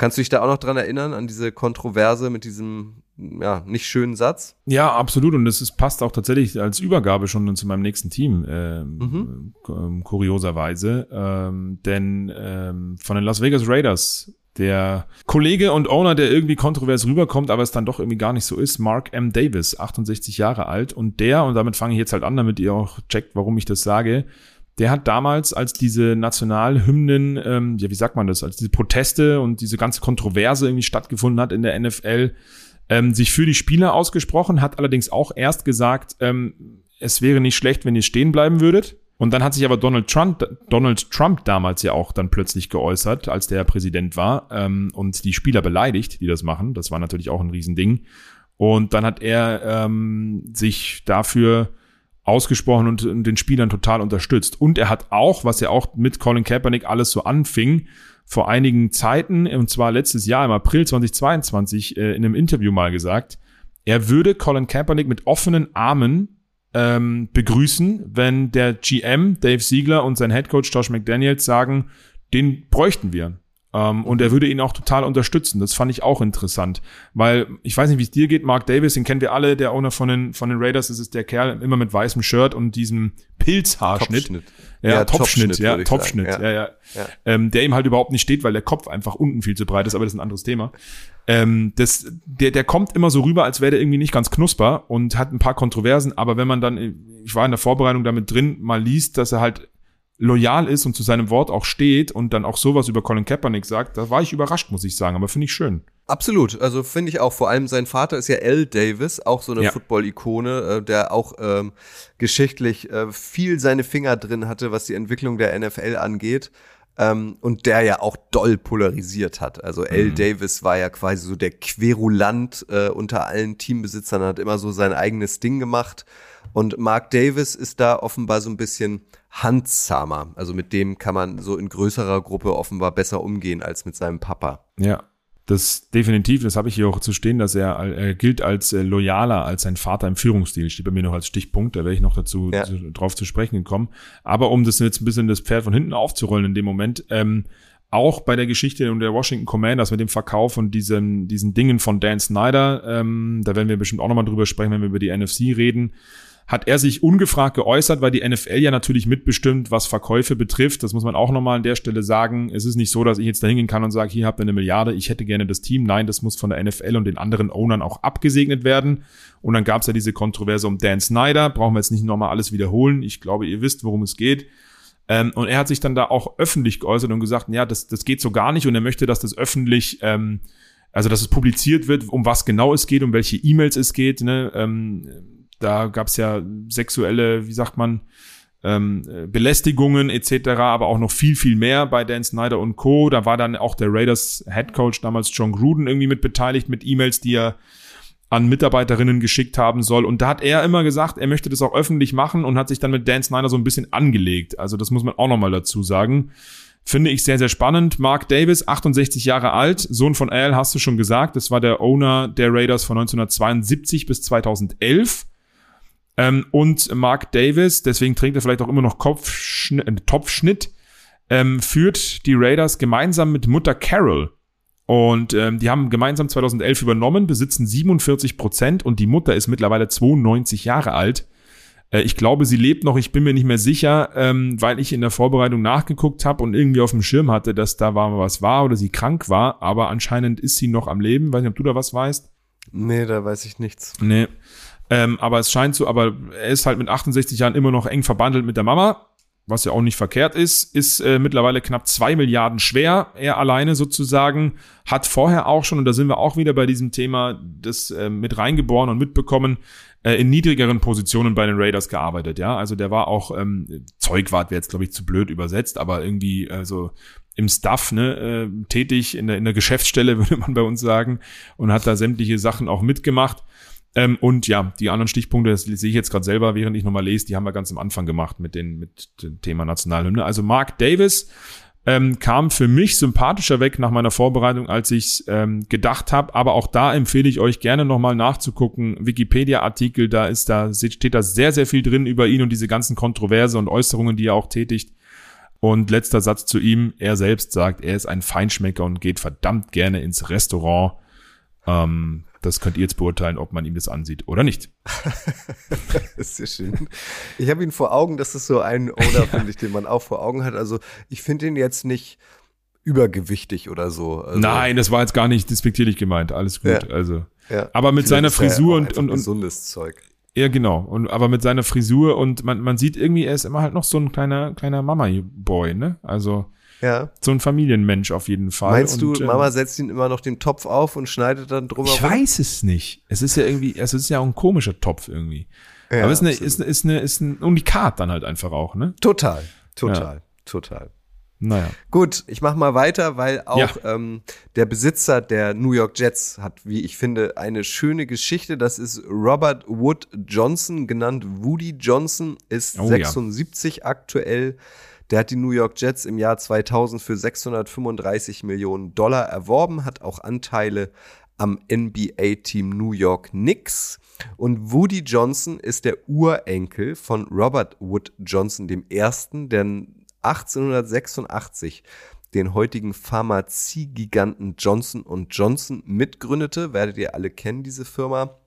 Kannst du dich da auch noch dran erinnern, an diese Kontroverse mit diesem ja, nicht schönen Satz? Ja, absolut. Und es passt auch tatsächlich als Übergabe schon zu meinem nächsten Team, ähm, mhm. ähm, kurioserweise. Ähm, denn ähm, von den Las Vegas Raiders, der Kollege und Owner, der irgendwie kontrovers rüberkommt, aber es dann doch irgendwie gar nicht so ist, Mark M. Davis, 68 Jahre alt. Und der, und damit fange ich jetzt halt an, damit ihr auch checkt, warum ich das sage, der hat damals, als diese Nationalhymnen, ähm, ja, wie sagt man das, als diese Proteste und diese ganze Kontroverse irgendwie stattgefunden hat in der NFL, ähm, sich für die Spieler ausgesprochen, hat allerdings auch erst gesagt, ähm, es wäre nicht schlecht, wenn ihr stehen bleiben würdet. Und dann hat sich aber Donald Trump, Donald Trump damals ja auch dann plötzlich geäußert, als der Präsident war, ähm, und die Spieler beleidigt, die das machen. Das war natürlich auch ein Riesending. Und dann hat er ähm, sich dafür ausgesprochen und, den Spielern total unterstützt. Und er hat auch, was ja auch mit Colin Kaepernick alles so anfing, vor einigen Zeiten, und zwar letztes Jahr im April 2022, äh, in einem Interview mal gesagt, er würde Colin Kaepernick mit offenen Armen ähm, begrüßen, wenn der GM Dave Siegler und sein Headcoach Josh McDaniels sagen, den bräuchten wir. Ähm, und er würde ihn auch total unterstützen. Das fand ich auch interessant. Weil, ich weiß nicht, wie es dir geht, Mark Davis, den kennen wir alle, der Owner von den, von den Raiders, das ist der Kerl immer mit weißem Shirt und diesem Pilzhaarschnitt. Topschnitt. Ja, ja Topschnitt, ja, Topschnitt, ja, ja. ja. ja. Ähm, der ihm halt überhaupt nicht steht, weil der Kopf einfach unten viel zu breit ist, aber das ist ein anderes Thema. Ähm, das, der, der kommt immer so rüber, als wäre der irgendwie nicht ganz knusper und hat ein paar Kontroversen, aber wenn man dann, ich war in der Vorbereitung damit drin, mal liest, dass er halt loyal ist und zu seinem Wort auch steht und dann auch sowas über Colin Kaepernick sagt, da war ich überrascht, muss ich sagen, aber finde ich schön. Absolut, also finde ich auch. Vor allem sein Vater ist ja L. Davis, auch so eine ja. Football-Ikone, äh, der auch ähm, geschichtlich äh, viel seine Finger drin hatte, was die Entwicklung der NFL angeht. Ähm, und der ja auch doll polarisiert hat. Also L. Mhm. Davis war ja quasi so der Querulant äh, unter allen Teambesitzern, hat immer so sein eigenes Ding gemacht. Und Mark Davis ist da offenbar so ein bisschen handsamer. Also mit dem kann man so in größerer Gruppe offenbar besser umgehen als mit seinem Papa. Ja, das definitiv, das habe ich hier auch zu stehen, dass er, er gilt als äh, loyaler als sein Vater im Führungsstil. Steht bei mir noch als Stichpunkt, da werde ich noch dazu ja. zu, drauf zu sprechen kommen. Aber um das jetzt ein bisschen das Pferd von hinten aufzurollen in dem Moment, ähm, auch bei der Geschichte und der Washington Commanders mit dem Verkauf und diesen, diesen Dingen von Dan Snyder, ähm, da werden wir bestimmt auch nochmal drüber sprechen, wenn wir über die NFC reden hat er sich ungefragt geäußert, weil die NFL ja natürlich mitbestimmt, was Verkäufe betrifft. Das muss man auch nochmal an der Stelle sagen. Es ist nicht so, dass ich jetzt da hingehen kann und sage, hier habt ihr eine Milliarde, ich hätte gerne das Team. Nein, das muss von der NFL und den anderen Ownern auch abgesegnet werden. Und dann gab es ja diese Kontroverse um Dan Snyder. Brauchen wir jetzt nicht nochmal alles wiederholen. Ich glaube, ihr wisst, worum es geht. Ähm, und er hat sich dann da auch öffentlich geäußert und gesagt, ja, das, das geht so gar nicht. Und er möchte, dass das öffentlich ähm, also dass es publiziert wird, um was genau es geht, um welche E-Mails es geht. Ne? Ähm, da gab es ja sexuelle, wie sagt man, ähm, Belästigungen etc., aber auch noch viel, viel mehr bei Dan Snyder und Co. Da war dann auch der Raiders Head Coach damals John Gruden irgendwie mit beteiligt mit E-Mails, die er an Mitarbeiterinnen geschickt haben soll. Und da hat er immer gesagt, er möchte das auch öffentlich machen und hat sich dann mit Dan Snyder so ein bisschen angelegt. Also das muss man auch nochmal dazu sagen. Finde ich sehr, sehr spannend. Mark Davis, 68 Jahre alt, Sohn von Al, hast du schon gesagt. Das war der Owner der Raiders von 1972 bis 2011. Ähm, und Mark Davis, deswegen trägt er vielleicht auch immer noch Kopfschnitt, äh, Topfschnitt, ähm, führt die Raiders gemeinsam mit Mutter Carol. Und ähm, die haben gemeinsam 2011 übernommen, besitzen 47 Prozent und die Mutter ist mittlerweile 92 Jahre alt. Äh, ich glaube, sie lebt noch, ich bin mir nicht mehr sicher, ähm, weil ich in der Vorbereitung nachgeguckt habe und irgendwie auf dem Schirm hatte, dass da war was war oder sie krank war, aber anscheinend ist sie noch am Leben. Weiß nicht, ob du da was weißt. Nee, da weiß ich nichts. Nee. Ähm, aber es scheint so, aber er ist halt mit 68 Jahren immer noch eng verbandelt mit der Mama. was ja auch nicht verkehrt ist, ist äh, mittlerweile knapp zwei Milliarden schwer, er alleine sozusagen, hat vorher auch schon, und da sind wir auch wieder bei diesem Thema, das äh, mit reingeboren und mitbekommen, äh, in niedrigeren Positionen bei den Raiders gearbeitet, ja. Also der war auch, ähm, Zeugwart wäre jetzt, glaube ich, zu blöd übersetzt, aber irgendwie, also im Staff ne, äh, tätig, in der, in der Geschäftsstelle, (laughs) würde man bei uns sagen, und hat da sämtliche Sachen auch mitgemacht. Ähm, und ja, die anderen Stichpunkte, das sehe ich jetzt gerade selber, während ich nochmal lese, die haben wir ganz am Anfang gemacht mit, den, mit dem Thema Nationalhymne. Also Mark Davis ähm, kam für mich sympathischer weg nach meiner Vorbereitung, als ich ähm, gedacht habe. Aber auch da empfehle ich euch gerne nochmal nachzugucken. Wikipedia-Artikel, da ist da steht da sehr, sehr viel drin über ihn und diese ganzen Kontroverse und Äußerungen, die er auch tätigt. Und letzter Satz zu ihm. Er selbst sagt, er ist ein Feinschmecker und geht verdammt gerne ins Restaurant. Ähm, das könnt ihr jetzt beurteilen, ob man ihm das ansieht oder nicht. das (laughs) ist sehr schön. Ich habe ihn vor Augen, das ist so ein Owner, ja. (laughs) finde ich, den man auch vor Augen hat. Also ich finde ihn jetzt nicht übergewichtig oder so. Also, Nein, das war jetzt gar nicht despektierlich gemeint. Alles gut. Ja. Also, ja. aber mit seiner Frisur und, und, und gesundes Zeug. Ja, genau. Und aber mit seiner Frisur und man, man sieht irgendwie, er ist immer halt noch so ein kleiner, kleiner Mama-Boy, ne? Also ja. so ein Familienmensch auf jeden Fall. Meinst und, du, Mama ähm, setzt ihn immer noch den Topf auf und schneidet dann drüber? Ich weiß es nicht. Es ist ja irgendwie, es ist ja auch ein komischer Topf irgendwie. Ja, aber es ist, eine, ist, ist, eine, ist ein Unikat dann halt einfach auch, ne? Total, total, ja. total. Naja. Gut, ich mach mal weiter, weil auch ja. ähm, der Besitzer der New York Jets hat, wie ich finde, eine schöne Geschichte. Das ist Robert Wood Johnson, genannt Woody Johnson, ist oh, 76 ja. aktuell. Der hat die New York Jets im Jahr 2000 für 635 Millionen Dollar erworben, hat auch Anteile am NBA-Team New York Knicks. Und Woody Johnson ist der Urenkel von Robert Wood Johnson, dem ersten, der 1886 den heutigen Pharmaziegiganten Johnson Johnson mitgründete. Werdet ihr alle kennen, diese Firma.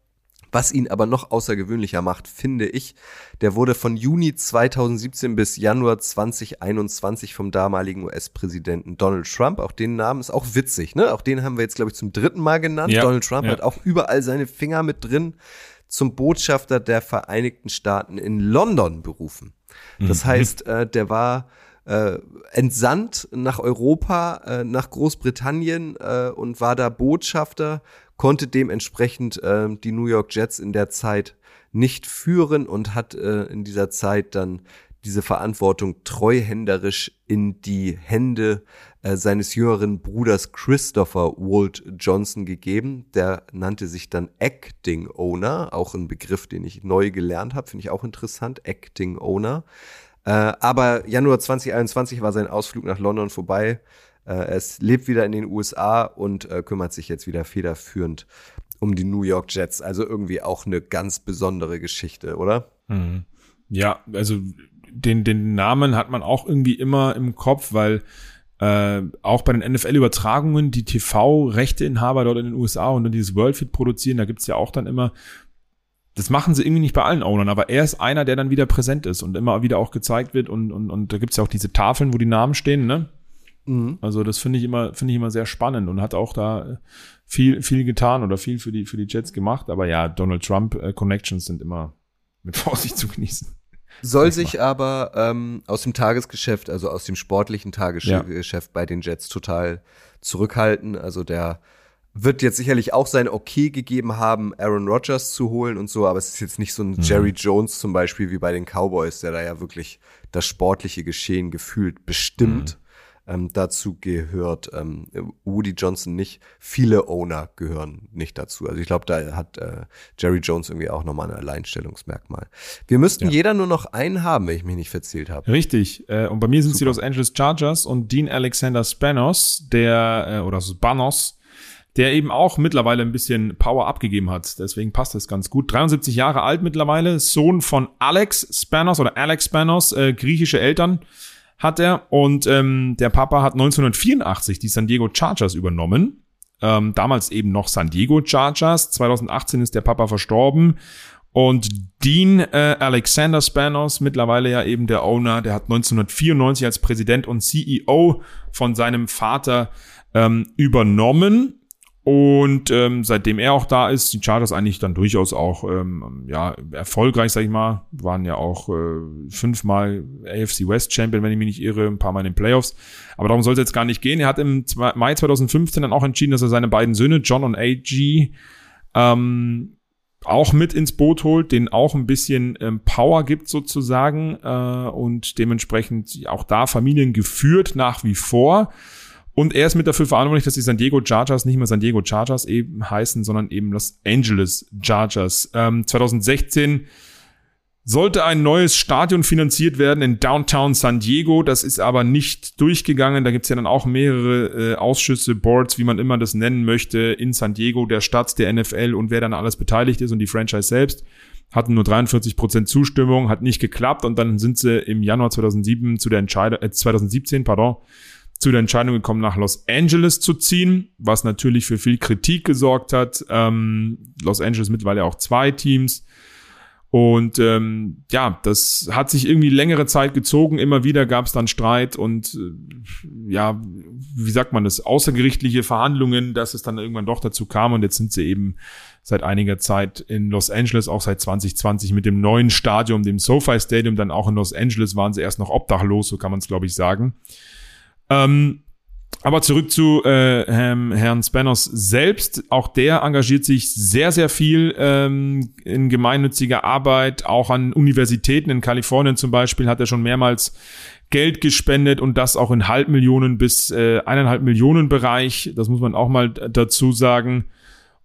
Was ihn aber noch außergewöhnlicher macht, finde ich, der wurde von Juni 2017 bis Januar 2021 vom damaligen US-Präsidenten Donald Trump, auch den Namen ist auch witzig, ne? Auch den haben wir jetzt, glaube ich, zum dritten Mal genannt. Ja, Donald Trump ja. hat auch überall seine Finger mit drin, zum Botschafter der Vereinigten Staaten in London berufen. Das mhm. heißt, äh, der war äh, entsandt nach Europa, äh, nach Großbritannien äh, und war da Botschafter, konnte dementsprechend äh, die New York Jets in der Zeit nicht führen und hat äh, in dieser Zeit dann diese Verantwortung treuhänderisch in die Hände äh, seines jüngeren Bruders Christopher Walt Johnson gegeben. Der nannte sich dann Acting Owner, auch ein Begriff, den ich neu gelernt habe, finde ich auch interessant, Acting Owner. Äh, aber Januar 2021 war sein Ausflug nach London vorbei. Äh, ist, lebt wieder in den USA und äh, kümmert sich jetzt wieder federführend um die New York Jets. Also irgendwie auch eine ganz besondere Geschichte, oder? Mhm. Ja, also den, den Namen hat man auch irgendwie immer im Kopf, weil äh, auch bei den NFL-Übertragungen die TV-Rechteinhaber dort in den USA und dann dieses Worldfeed produzieren, da gibt's ja auch dann immer das machen sie irgendwie nicht bei allen Ownern, aber er ist einer, der dann wieder präsent ist und immer wieder auch gezeigt wird und, und, und da gibt's ja auch diese Tafeln, wo die Namen stehen, ne? Mhm. Also das finde ich immer, finde ich immer sehr spannend und hat auch da viel, viel getan oder viel für die, für die Jets gemacht. Aber ja, Donald Trump äh, Connections sind immer mit Vorsicht zu genießen. Soll sich aber ähm, aus dem Tagesgeschäft, also aus dem sportlichen Tagesgeschäft ja. bei den Jets total zurückhalten. Also der wird jetzt sicherlich auch sein Okay gegeben haben, Aaron Rodgers zu holen und so, aber es ist jetzt nicht so ein mhm. Jerry Jones zum Beispiel wie bei den Cowboys, der da ja wirklich das sportliche Geschehen gefühlt bestimmt. Mhm. Ähm, dazu gehört ähm, Woody Johnson nicht. Viele Owner gehören nicht dazu. Also ich glaube, da hat äh, Jerry Jones irgendwie auch nochmal ein Alleinstellungsmerkmal. Wir müssten ja. jeder nur noch einen haben, wenn ich mich nicht verzählt habe. Richtig. Äh, und bei mir sind es die Los Angeles Chargers und Dean Alexander Spanos, der, äh, oder Spanos, der eben auch mittlerweile ein bisschen Power abgegeben hat. Deswegen passt das ganz gut. 73 Jahre alt mittlerweile, Sohn von Alex Spanos oder Alex Spanos, äh, griechische Eltern hat er. Und ähm, der Papa hat 1984 die San Diego Chargers übernommen. Ähm, damals eben noch San Diego Chargers. 2018 ist der Papa verstorben. Und Dean äh, Alexander Spanos, mittlerweile ja eben der Owner, der hat 1994 als Präsident und CEO von seinem Vater ähm, übernommen Und ähm, seitdem er auch da ist, die Chargers eigentlich dann durchaus auch ähm, ja erfolgreich, sag ich mal, waren ja auch äh, fünfmal AFC West Champion, wenn ich mich nicht irre, ein paar Mal in den Playoffs. Aber darum soll es jetzt gar nicht gehen. Er hat im Mai 2015 dann auch entschieden, dass er seine beiden Söhne John und AG ähm, auch mit ins Boot holt, den auch ein bisschen ähm, Power gibt sozusagen äh, und dementsprechend auch da Familien geführt nach wie vor. Und er ist mit dafür verantwortlich, dass die San Diego Chargers nicht mehr San Diego Chargers eben heißen, sondern eben Los Angeles Chargers. Ähm, 2016 sollte ein neues Stadion finanziert werden in Downtown San Diego. Das ist aber nicht durchgegangen. Da gibt's ja dann auch mehrere äh, Ausschüsse, Boards, wie man immer das nennen möchte, in San Diego, der Stadt, der NFL und wer dann alles beteiligt ist und die Franchise selbst. Hatten nur 43 Prozent Zustimmung, hat nicht geklappt und dann sind sie im Januar 2007 zu der Entscheidung, äh, 2017, pardon, zu der Entscheidung gekommen, nach Los Angeles zu ziehen, was natürlich für viel Kritik gesorgt hat. Ähm, Los Angeles mittlerweile auch zwei Teams. Und ähm, ja, das hat sich irgendwie längere Zeit gezogen. Immer wieder gab es dann Streit und äh, ja, wie sagt man das, außergerichtliche Verhandlungen, dass es dann irgendwann doch dazu kam. Und jetzt sind sie eben seit einiger Zeit in Los Angeles, auch seit 2020 mit dem neuen Stadion, dem SoFi Stadium, dann auch in Los Angeles waren sie erst noch obdachlos, so kann man es glaube ich sagen. Ähm, aber zurück zu äh, Herrn, Spanos selbst. Auch der engagiert sich sehr, sehr viel ähm, in gemeinnütziger Arbeit. Auch an Universitäten in Kalifornien zum Beispiel hat er schon mehrmals Geld gespendet und das auch in Halbmillionen bis äh, eineinhalb Millionen Bereich. Das muss man auch mal dazu sagen.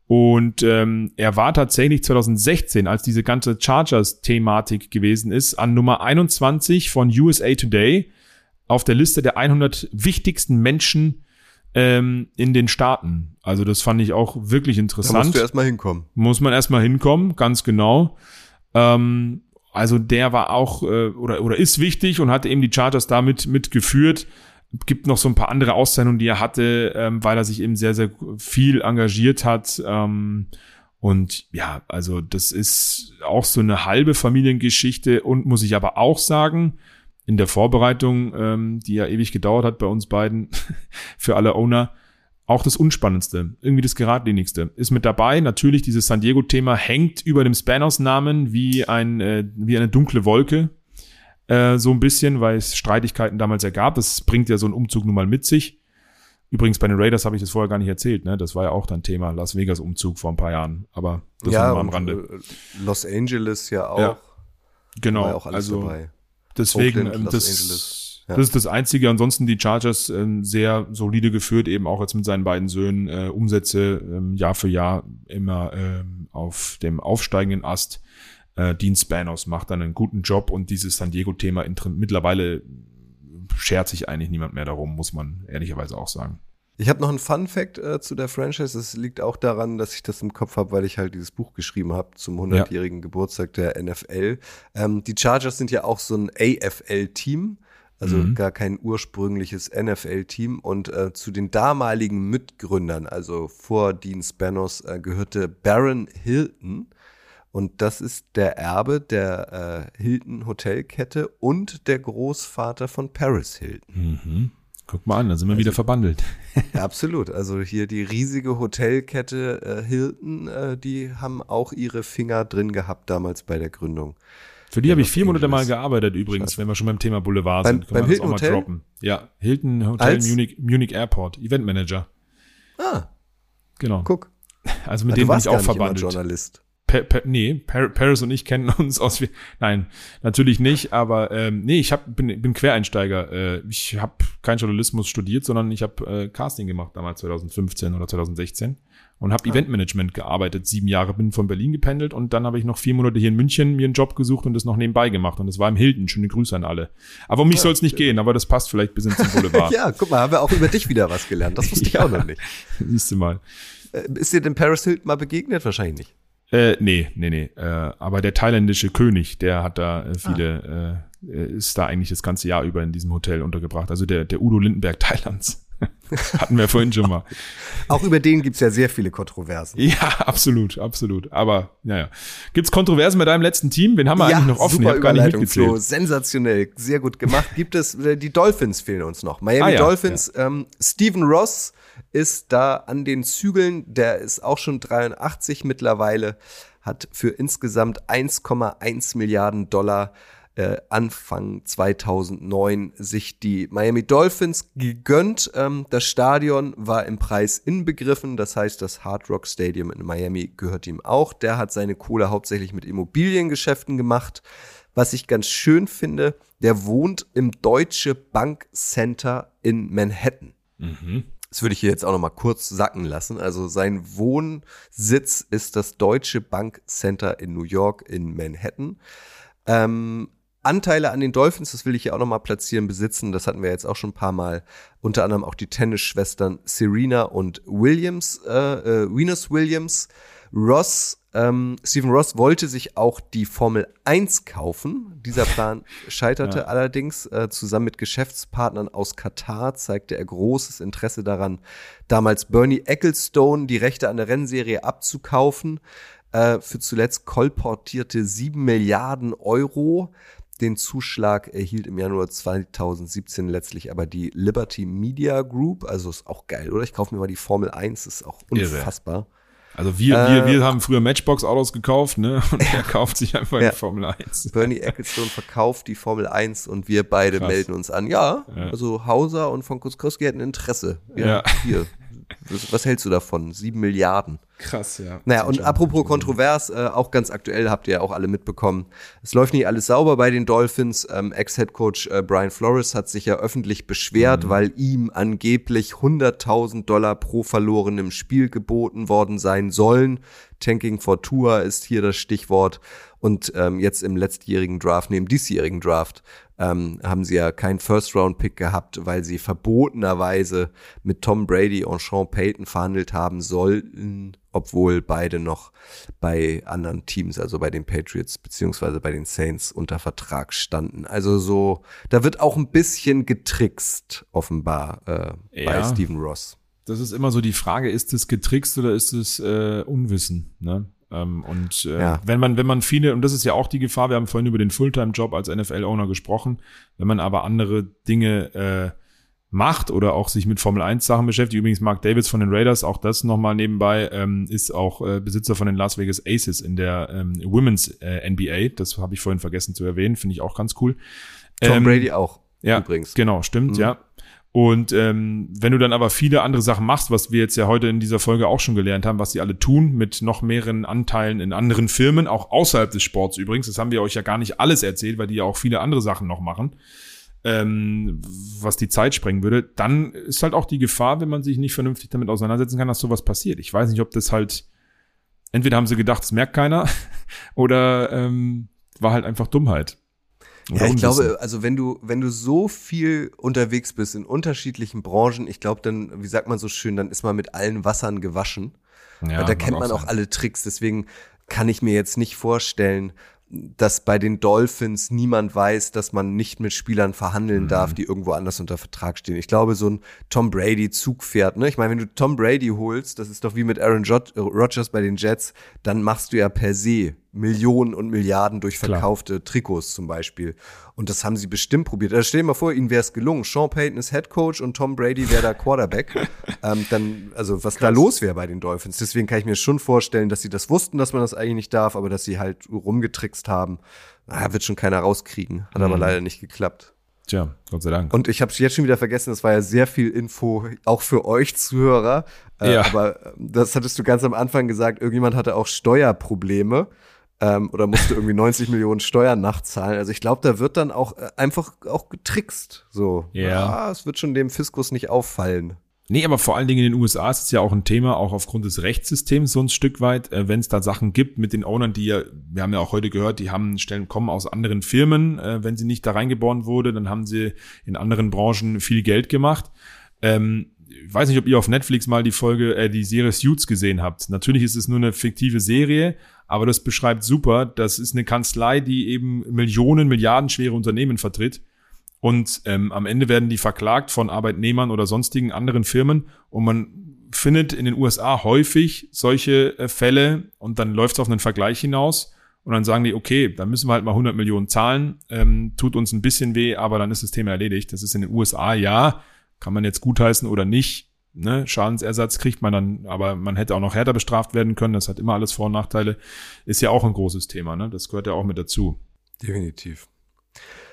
Und ähm, er war tatsächlich 2016, als diese ganze Chargers-Thematik gewesen ist, an Nummer 21 von USA Today auf der Liste der 100 wichtigsten Menschen ähm, in den Staaten. Also das fand ich auch wirklich interessant. Da musst du erstmal hinkommen. Muss man erstmal hinkommen, ganz genau. Ähm, also der war auch äh, oder oder ist wichtig und hat eben die Chargers damit mitgeführt. Gibt noch so ein paar andere Auszeichnungen, die er hatte, ähm, weil er sich eben sehr sehr viel engagiert hat. Ähm, und ja, also das ist auch so eine halbe Familiengeschichte und muss ich aber auch sagen, in der Vorbereitung, ähm, die ja ewig gedauert hat bei uns beiden, (laughs) für alle Owner, auch das Unspannendste, irgendwie das Geradlinigste. Ist mit dabei. Natürlich, dieses San Diego-Thema hängt über dem Spanos-Namen wie, ein, äh, wie eine dunkle Wolke. Äh, so ein bisschen, weil es Streitigkeiten damals ergab. Das bringt ja so ein Umzug nun mal mit sich. Übrigens, bei den Raiders habe ich das vorher gar nicht erzählt, ne? Das war ja auch dann Thema, Las Vegas-Umzug vor ein paar Jahren. Aber das ja, war am Rande. Äh, Los Angeles ja auch. Ja, genau. War ja auch alles also, dabei. Deswegen, Oakland, ähm, das, ja. das ist das Einzige. Ansonsten die Chargers ähm, sehr solide geführt, eben auch jetzt mit seinen beiden Söhnen, äh, Umsätze ähm, Jahr für Jahr immer ähm, auf dem aufsteigenden Ast. Äh, Dean Spanos macht dann einen guten Job und dieses San Diego-Thema mittlerweile schert sich eigentlich niemand mehr darum, muss man ehrlicherweise auch sagen. Ich habe noch einen Fun Fact äh, zu der Franchise. Es liegt auch daran, dass ich das im Kopf habe, weil ich halt dieses Buch geschrieben habe zum 100-jährigen ja. Geburtstag der NFL. Ähm, die Chargers sind ja auch so ein AFL-Team, also mhm. gar kein ursprüngliches NFL-Team. Und äh, zu den damaligen Mitgründern, also vor Dean Spanos, äh, gehörte Baron Hilton. Und das ist der Erbe der äh, Hilton Hotelkette und der Großvater von Paris Hilton. Mhm. Guck mal an, da sind wir also, wieder verbandelt. (laughs) absolut. Also hier die riesige Hotelkette äh, Hilton, äh, die haben auch ihre Finger drin gehabt damals bei der Gründung. Für die habe ich vier Monate mal gearbeitet übrigens, wenn wir schon beim Thema Boulevard beim, sind. Können beim Hilton Hotel? Ja, Hilton Hotel Als? Munich, Munich Airport, Event Manager. Ah. Genau. Guck. Also mit ah, dem bin ich auch verbandelt. Journalist. Pa pa nee, Par Paris und ich kennen (laughs) uns aus. Nein, natürlich nicht. Aber ähm, nee, ich hab, bin, bin Quereinsteiger. Äh, ich habe kein Journalismus studiert, sondern ich habe äh, Casting gemacht damals 2015 oder 2016 und habe ah. Eventmanagement gearbeitet. Sieben Jahre bin von Berlin gependelt und dann habe ich noch vier Monate hier in München mir einen Job gesucht und das noch nebenbei gemacht. Und das war im Hilton. Schöne Grüße an alle. Aber um mich ja, soll es nicht gehen, aber das passt vielleicht bis ins Boulevard. (laughs) ja, guck mal, haben wir auch über dich wieder was gelernt. Das wusste (laughs) ich auch noch nicht. Siehst du mal. Äh, ist dir denn Paris Hilton mal begegnet? Wahrscheinlich nicht. Äh, nee, nee, nee. Äh, aber der thailändische König, der hat da äh, viele, ah. äh, ist da eigentlich das ganze Jahr über in diesem Hotel untergebracht. Also der, der Udo Lindenberg (laughs) Thailands. (laughs) Hatten wir vorhin schon mal. Auch über den gibt's ja sehr viele Kontroversen. Ja, absolut, absolut. Aber naja. Gibt's Kontroversen bei deinem letzten Team? Wen haben wir ja, eigentlich noch offen? Super ich gar nicht mitgezählt. Flo. Sensationell, sehr gut gemacht. Gibt es, äh, die Dolphins fehlen uns noch. Miami ah, ja, Dolphins, ja. Ähm, Stephen Ross ist da an den Zügeln. Der ist auch schon 83 mittlerweile, hat für insgesamt 1,1 Milliarden Dollar äh, Anfang 2009 sich die Miami Dolphins gegönnt. Ähm, das Stadion war im Preis inbegriffen, das heißt, das Hard Rock Stadium in Miami gehört ihm auch. Der hat seine Kohle hauptsächlich mit Immobiliengeschäften gemacht. Was ich ganz schön finde, der wohnt im Deutsche Bank Center in Manhattan. Mhm. Das würde ich hier jetzt auch noch mal kurz sacken lassen. Also sein Wohnsitz ist das Deutsche Bank Center in New York in Manhattan. Ähm, Anteile an den Dolphins, das will ich hier auch noch mal platzieren, besitzen. Das hatten wir jetzt auch schon ein paar Mal. Unter anderem auch die Tennisschwestern Serena und Williams, äh, äh, Venus Williams. Ross, ähm, Stephen Ross wollte sich auch die Formel 1 kaufen. Dieser Plan (laughs) scheiterte Ja. allerdings. Äh, zusammen mit Geschäftspartnern aus Katar zeigte er großes Interesse daran, damals Bernie Ecclestone die Rechte an der Rennserie abzukaufen. Äh, für zuletzt kolportierte 7 Milliarden Euro. Den Zuschlag erhielt im Januar 2017 letztlich aber die Liberty Media Group. Also ist auch geil, oder? Ich kaufe mir mal die Formel 1, ist auch Irre. Also wir, wir, wir haben früher Matchbox-Autos gekauft, ne? Und er kauft sich einfach Ja. die Formel 1. Bernie Ecclestone verkauft die Formel 1 und wir beide Krass. melden uns an. Ja, Ja. also Hauser und von Kuskowski hätten Interesse. Ja. Hier. (laughs) Was, hältst du davon? Sieben Milliarden. Krass, ja. Naja, und apropos kontrovers, äh, auch ganz aktuell habt ihr ja auch alle mitbekommen. Es läuft nicht alles sauber bei den Dolphins. Ähm, Ex-Headcoach äh, Brian Flores hat sich ja öffentlich beschwert, weil ihm angeblich 100.000 Dollar pro verlorenem Spiel geboten worden sein sollen. Tanking for Tour ist hier das Stichwort. Und ähm, jetzt im letztjährigen Draft, neben diesjährigen Draft, ähm, haben sie ja keinen First-Round-Pick gehabt, weil sie verbotenerweise mit Tom Brady und Sean Payton verhandelt haben sollten, obwohl beide noch bei anderen Teams, also bei den Patriots beziehungsweise bei den Saints unter Vertrag standen. Also so, da wird auch ein bisschen getrickst, offenbar, äh, bei Ja. Stephen Ross. Das ist immer so die Frage, ist es getrickst oder ist es äh, Unwissen? Ne? Ähm, und äh, Ja. wenn man, wenn man viele, und das ist ja auch die Gefahr, wir haben vorhin über den Fulltime-Job als NFL-Owner gesprochen, wenn man aber andere Dinge äh, macht oder auch sich mit Formel 1 Sachen beschäftigt. Übrigens Mark Davis von den Raiders, auch das nochmal nebenbei, ähm, ist auch äh, Besitzer von den Las Vegas Aces in der ähm, Women's äh, NBA. Das habe ich vorhin vergessen zu erwähnen, finde ich auch ganz cool. Tom Ähm, Brady auch, ja, übrigens. Genau, stimmt, Mhm. ja. Und ähm, wenn du dann aber viele andere Sachen machst, was wir jetzt ja heute in dieser Folge auch schon gelernt haben, was sie alle tun, mit noch mehreren Anteilen in anderen Firmen, auch außerhalb des Sports übrigens, das haben wir euch ja gar nicht alles erzählt, weil die ja auch viele andere Sachen noch machen, ähm, was die Zeit sprengen würde, dann ist halt auch die Gefahr, wenn man sich nicht vernünftig damit auseinandersetzen kann, dass sowas passiert. Ich weiß nicht, ob das halt, entweder haben sie gedacht, das merkt keiner, (laughs) oder ähm, war halt einfach Dummheit. Oder Ja, ich Unwissen. glaube, also wenn du, wenn du so viel unterwegs bist in unterschiedlichen Branchen, ich glaube dann, wie sagt man so schön, dann ist man mit allen Wassern gewaschen. Ja, Weil da kennt man auch sein. alle Tricks. Deswegen kann ich mir jetzt nicht vorstellen, dass bei den Dolphins niemand weiß, dass man nicht mit Spielern verhandeln Mhm. darf, die irgendwo anders unter Vertrag stehen. Ich glaube, so ein Tom Brady Zugpferd, ne? Ich meine, wenn du Tom Brady holst, das ist doch wie mit Aaron Jod- Rodgers bei den Jets, dann machst du ja per se Millionen und Milliarden durch Klar. verkaufte Trikots zum Beispiel. Und das haben sie bestimmt probiert. Also stell dir mal vor, ihnen wäre es gelungen. Sean Payton ist Head Coach und Tom Brady wäre da Quarterback. (laughs) ähm, dann, also was da los wäre bei den Dolphins. Deswegen kann ich mir schon vorstellen, dass sie das wussten, dass man das eigentlich nicht darf, aber dass sie halt rumgetrickst haben. Na, wird schon keiner rauskriegen. Hat aber leider nicht geklappt. Tja, Gott sei Dank. Und ich habe es jetzt schon wieder vergessen, das war ja sehr viel Info, auch für euch Zuhörer. Äh, Ja. Aber äh, das hattest du ganz am Anfang gesagt, irgendjemand hatte auch Steuerprobleme ähm, oder musste irgendwie (laughs) 90 Millionen Steuern nachzahlen. Also ich glaube, da wird dann auch äh, einfach auch getrickst. So, Ja. es wird schon dem Fiskus nicht auffallen. Nee, aber vor allen Dingen in den USA ist es ja auch ein Thema, auch aufgrund des Rechtssystems so ein Stück weit, äh, wenn es da Sachen gibt mit den Ownern, die ja, wir haben ja auch heute gehört, die haben Stellen kommen aus anderen Firmen, äh, wenn sie nicht da reingeboren wurde, dann haben sie in anderen Branchen viel Geld gemacht. Ähm, ich weiß nicht, ob ihr auf Netflix mal die Folge, äh, die Serie Suits gesehen habt. Natürlich ist es nur eine fiktive Serie, aber das beschreibt super. Das ist eine Kanzlei, die eben Millionen, Milliarden schwere Unternehmen vertritt. Und ähm, am Ende werden die verklagt von Arbeitnehmern oder sonstigen anderen Firmen. Und man findet in den USA häufig solche äh, Fälle und dann läuft es auf einen Vergleich hinaus. Und dann sagen die, okay, dann müssen wir halt mal 100 Millionen zahlen. Ähm, tut uns ein bisschen weh, aber dann ist das Thema erledigt. Das ist in den USA, ja, kann man jetzt gutheißen oder nicht. ne, Schadensersatz kriegt man dann, aber man hätte auch noch härter bestraft werden können. Das hat immer alles Vor- und Nachteile. Ist ja auch ein großes Thema, ne? Das gehört ja auch mit dazu. Definitiv.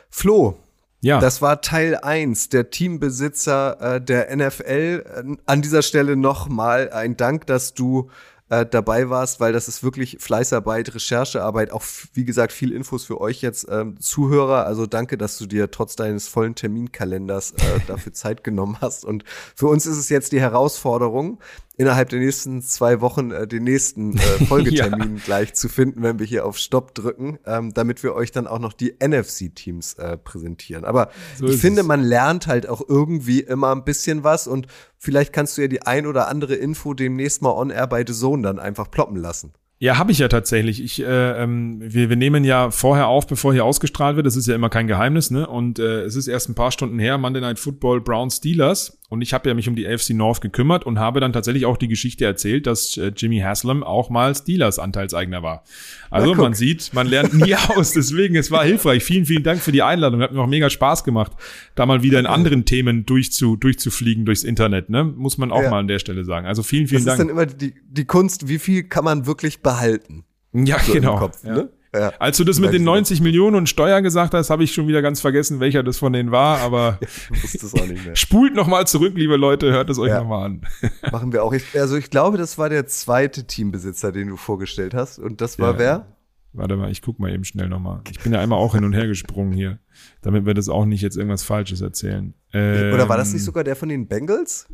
Flo, Ja. Das war Teil 1, der Teambesitzer äh, der NFL. Äh, an dieser Stelle nochmal ein Dank, dass du äh, dabei warst, weil das ist wirklich Fleißarbeit, Recherchearbeit, auch wie gesagt viel Infos für euch jetzt ähm, Zuhörer. Also danke, dass du dir trotz deines vollen Terminkalenders äh, dafür Zeit genommen hast. Und für uns ist es jetzt die Herausforderung, innerhalb der nächsten zwei Wochen äh, den nächsten äh, (laughs) Folgetermin gleich zu finden, wenn wir hier auf Stopp drücken, ähm, damit wir euch dann auch noch die NFC-Teams äh, präsentieren. Aber So ich finde, es. man lernt halt auch irgendwie immer ein bisschen was und vielleicht kannst du ja die ein oder andere Info demnächst mal on air bei The Zone dann einfach ploppen lassen. Ja, habe ich ja tatsächlich. Ich, äh, ähm, wir, wir nehmen ja vorher auf, bevor hier ausgestrahlt wird. Das ist ja immer kein Geheimnis, ne? Und äh, es ist erst ein paar Stunden her, Monday Night Football Brown Steelers. Und ich habe ja mich um die AFC North gekümmert und habe dann tatsächlich auch die Geschichte erzählt, dass äh, Jimmy Haslam auch mal Steelers Anteilseigner war. Also man sieht, man lernt nie (laughs) aus. Deswegen, es war hilfreich. Vielen, vielen Dank für die Einladung. Hat mir auch mega Spaß gemacht, da mal wieder in anderen Themen durchzu, durchzufliegen durchs Internet. Ne? Muss man auch Ja. mal an der Stelle sagen. Also vielen, Das vielen ist Dank. dann immer die, die Kunst, wie viel kann man wirklich behalten Ja, so genau. Kopf. ja. Ne? Ja. Als du das mit den dir. 90 Millionen und Steuer gesagt hast, habe ich schon wieder ganz vergessen, welcher das von denen war. Aber (laughs) es auch nicht mehr. spult noch mal zurück, liebe Leute, hört es euch Ja. noch mal an. (laughs) Machen wir auch. Ich, also ich glaube, das war der zweite Teambesitzer, den du vorgestellt hast. Und das war Ja. wer? Warte mal, ich guck mal eben schnell noch mal. Ich bin ja einmal auch hin und her gesprungen hier, damit wir das auch nicht jetzt irgendwas Falsches erzählen. Ähm, Oder war das nicht sogar der von den Bengals?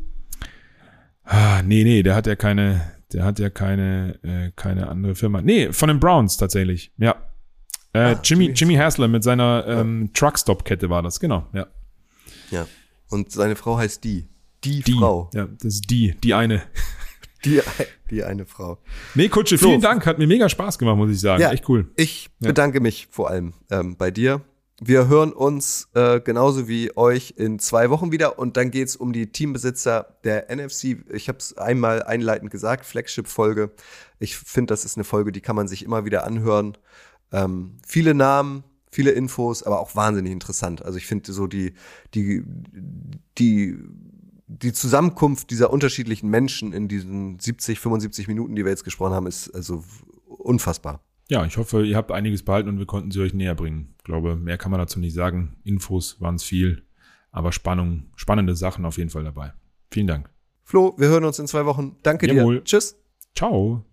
Ah, nee, nee, der hat ja keine, der hat ja keine, äh, keine andere Firma. Nee, von den Browns tatsächlich. Ja. Äh, Ah, Jimmy, Jimmy- Haslam mit seiner ähm, Truckstop-Kette war das, genau, ja. Ja. Und seine Frau heißt die. Die, Die, Frau. ja, das ist die, die eine. (laughs) Die, die eine Frau. Nee, Kutsche, So. vielen Dank. Hat mir mega Spaß gemacht, muss ich sagen. Echt cool. Ich Ja. bedanke mich vor allem ähm, bei dir. Wir hören uns äh, genauso wie euch in zwei Wochen wieder und dann geht's um die Teambesitzer der NFC. Ich habe es einmal einleitend gesagt, Flagship-Folge. Ich finde, das ist eine Folge, die kann man sich immer wieder anhören. Ähm, viele Namen, viele Infos, aber auch wahnsinnig interessant. Also ich finde so die, die, die, die Zusammenkunft dieser unterschiedlichen Menschen in diesen 70, 75 Minuten, die wir jetzt gesprochen haben, ist also unfassbar. Ja, ich hoffe, ihr habt einiges behalten und wir konnten sie euch näher bringen. Ich glaube, mehr kann man dazu nicht sagen. Infos waren es viel, aber Spannung, spannende Sachen auf jeden Fall dabei. Vielen Dank. Flo, wir hören uns in zwei Wochen. Danke Jawohl. dir. Tschüss. Ciao.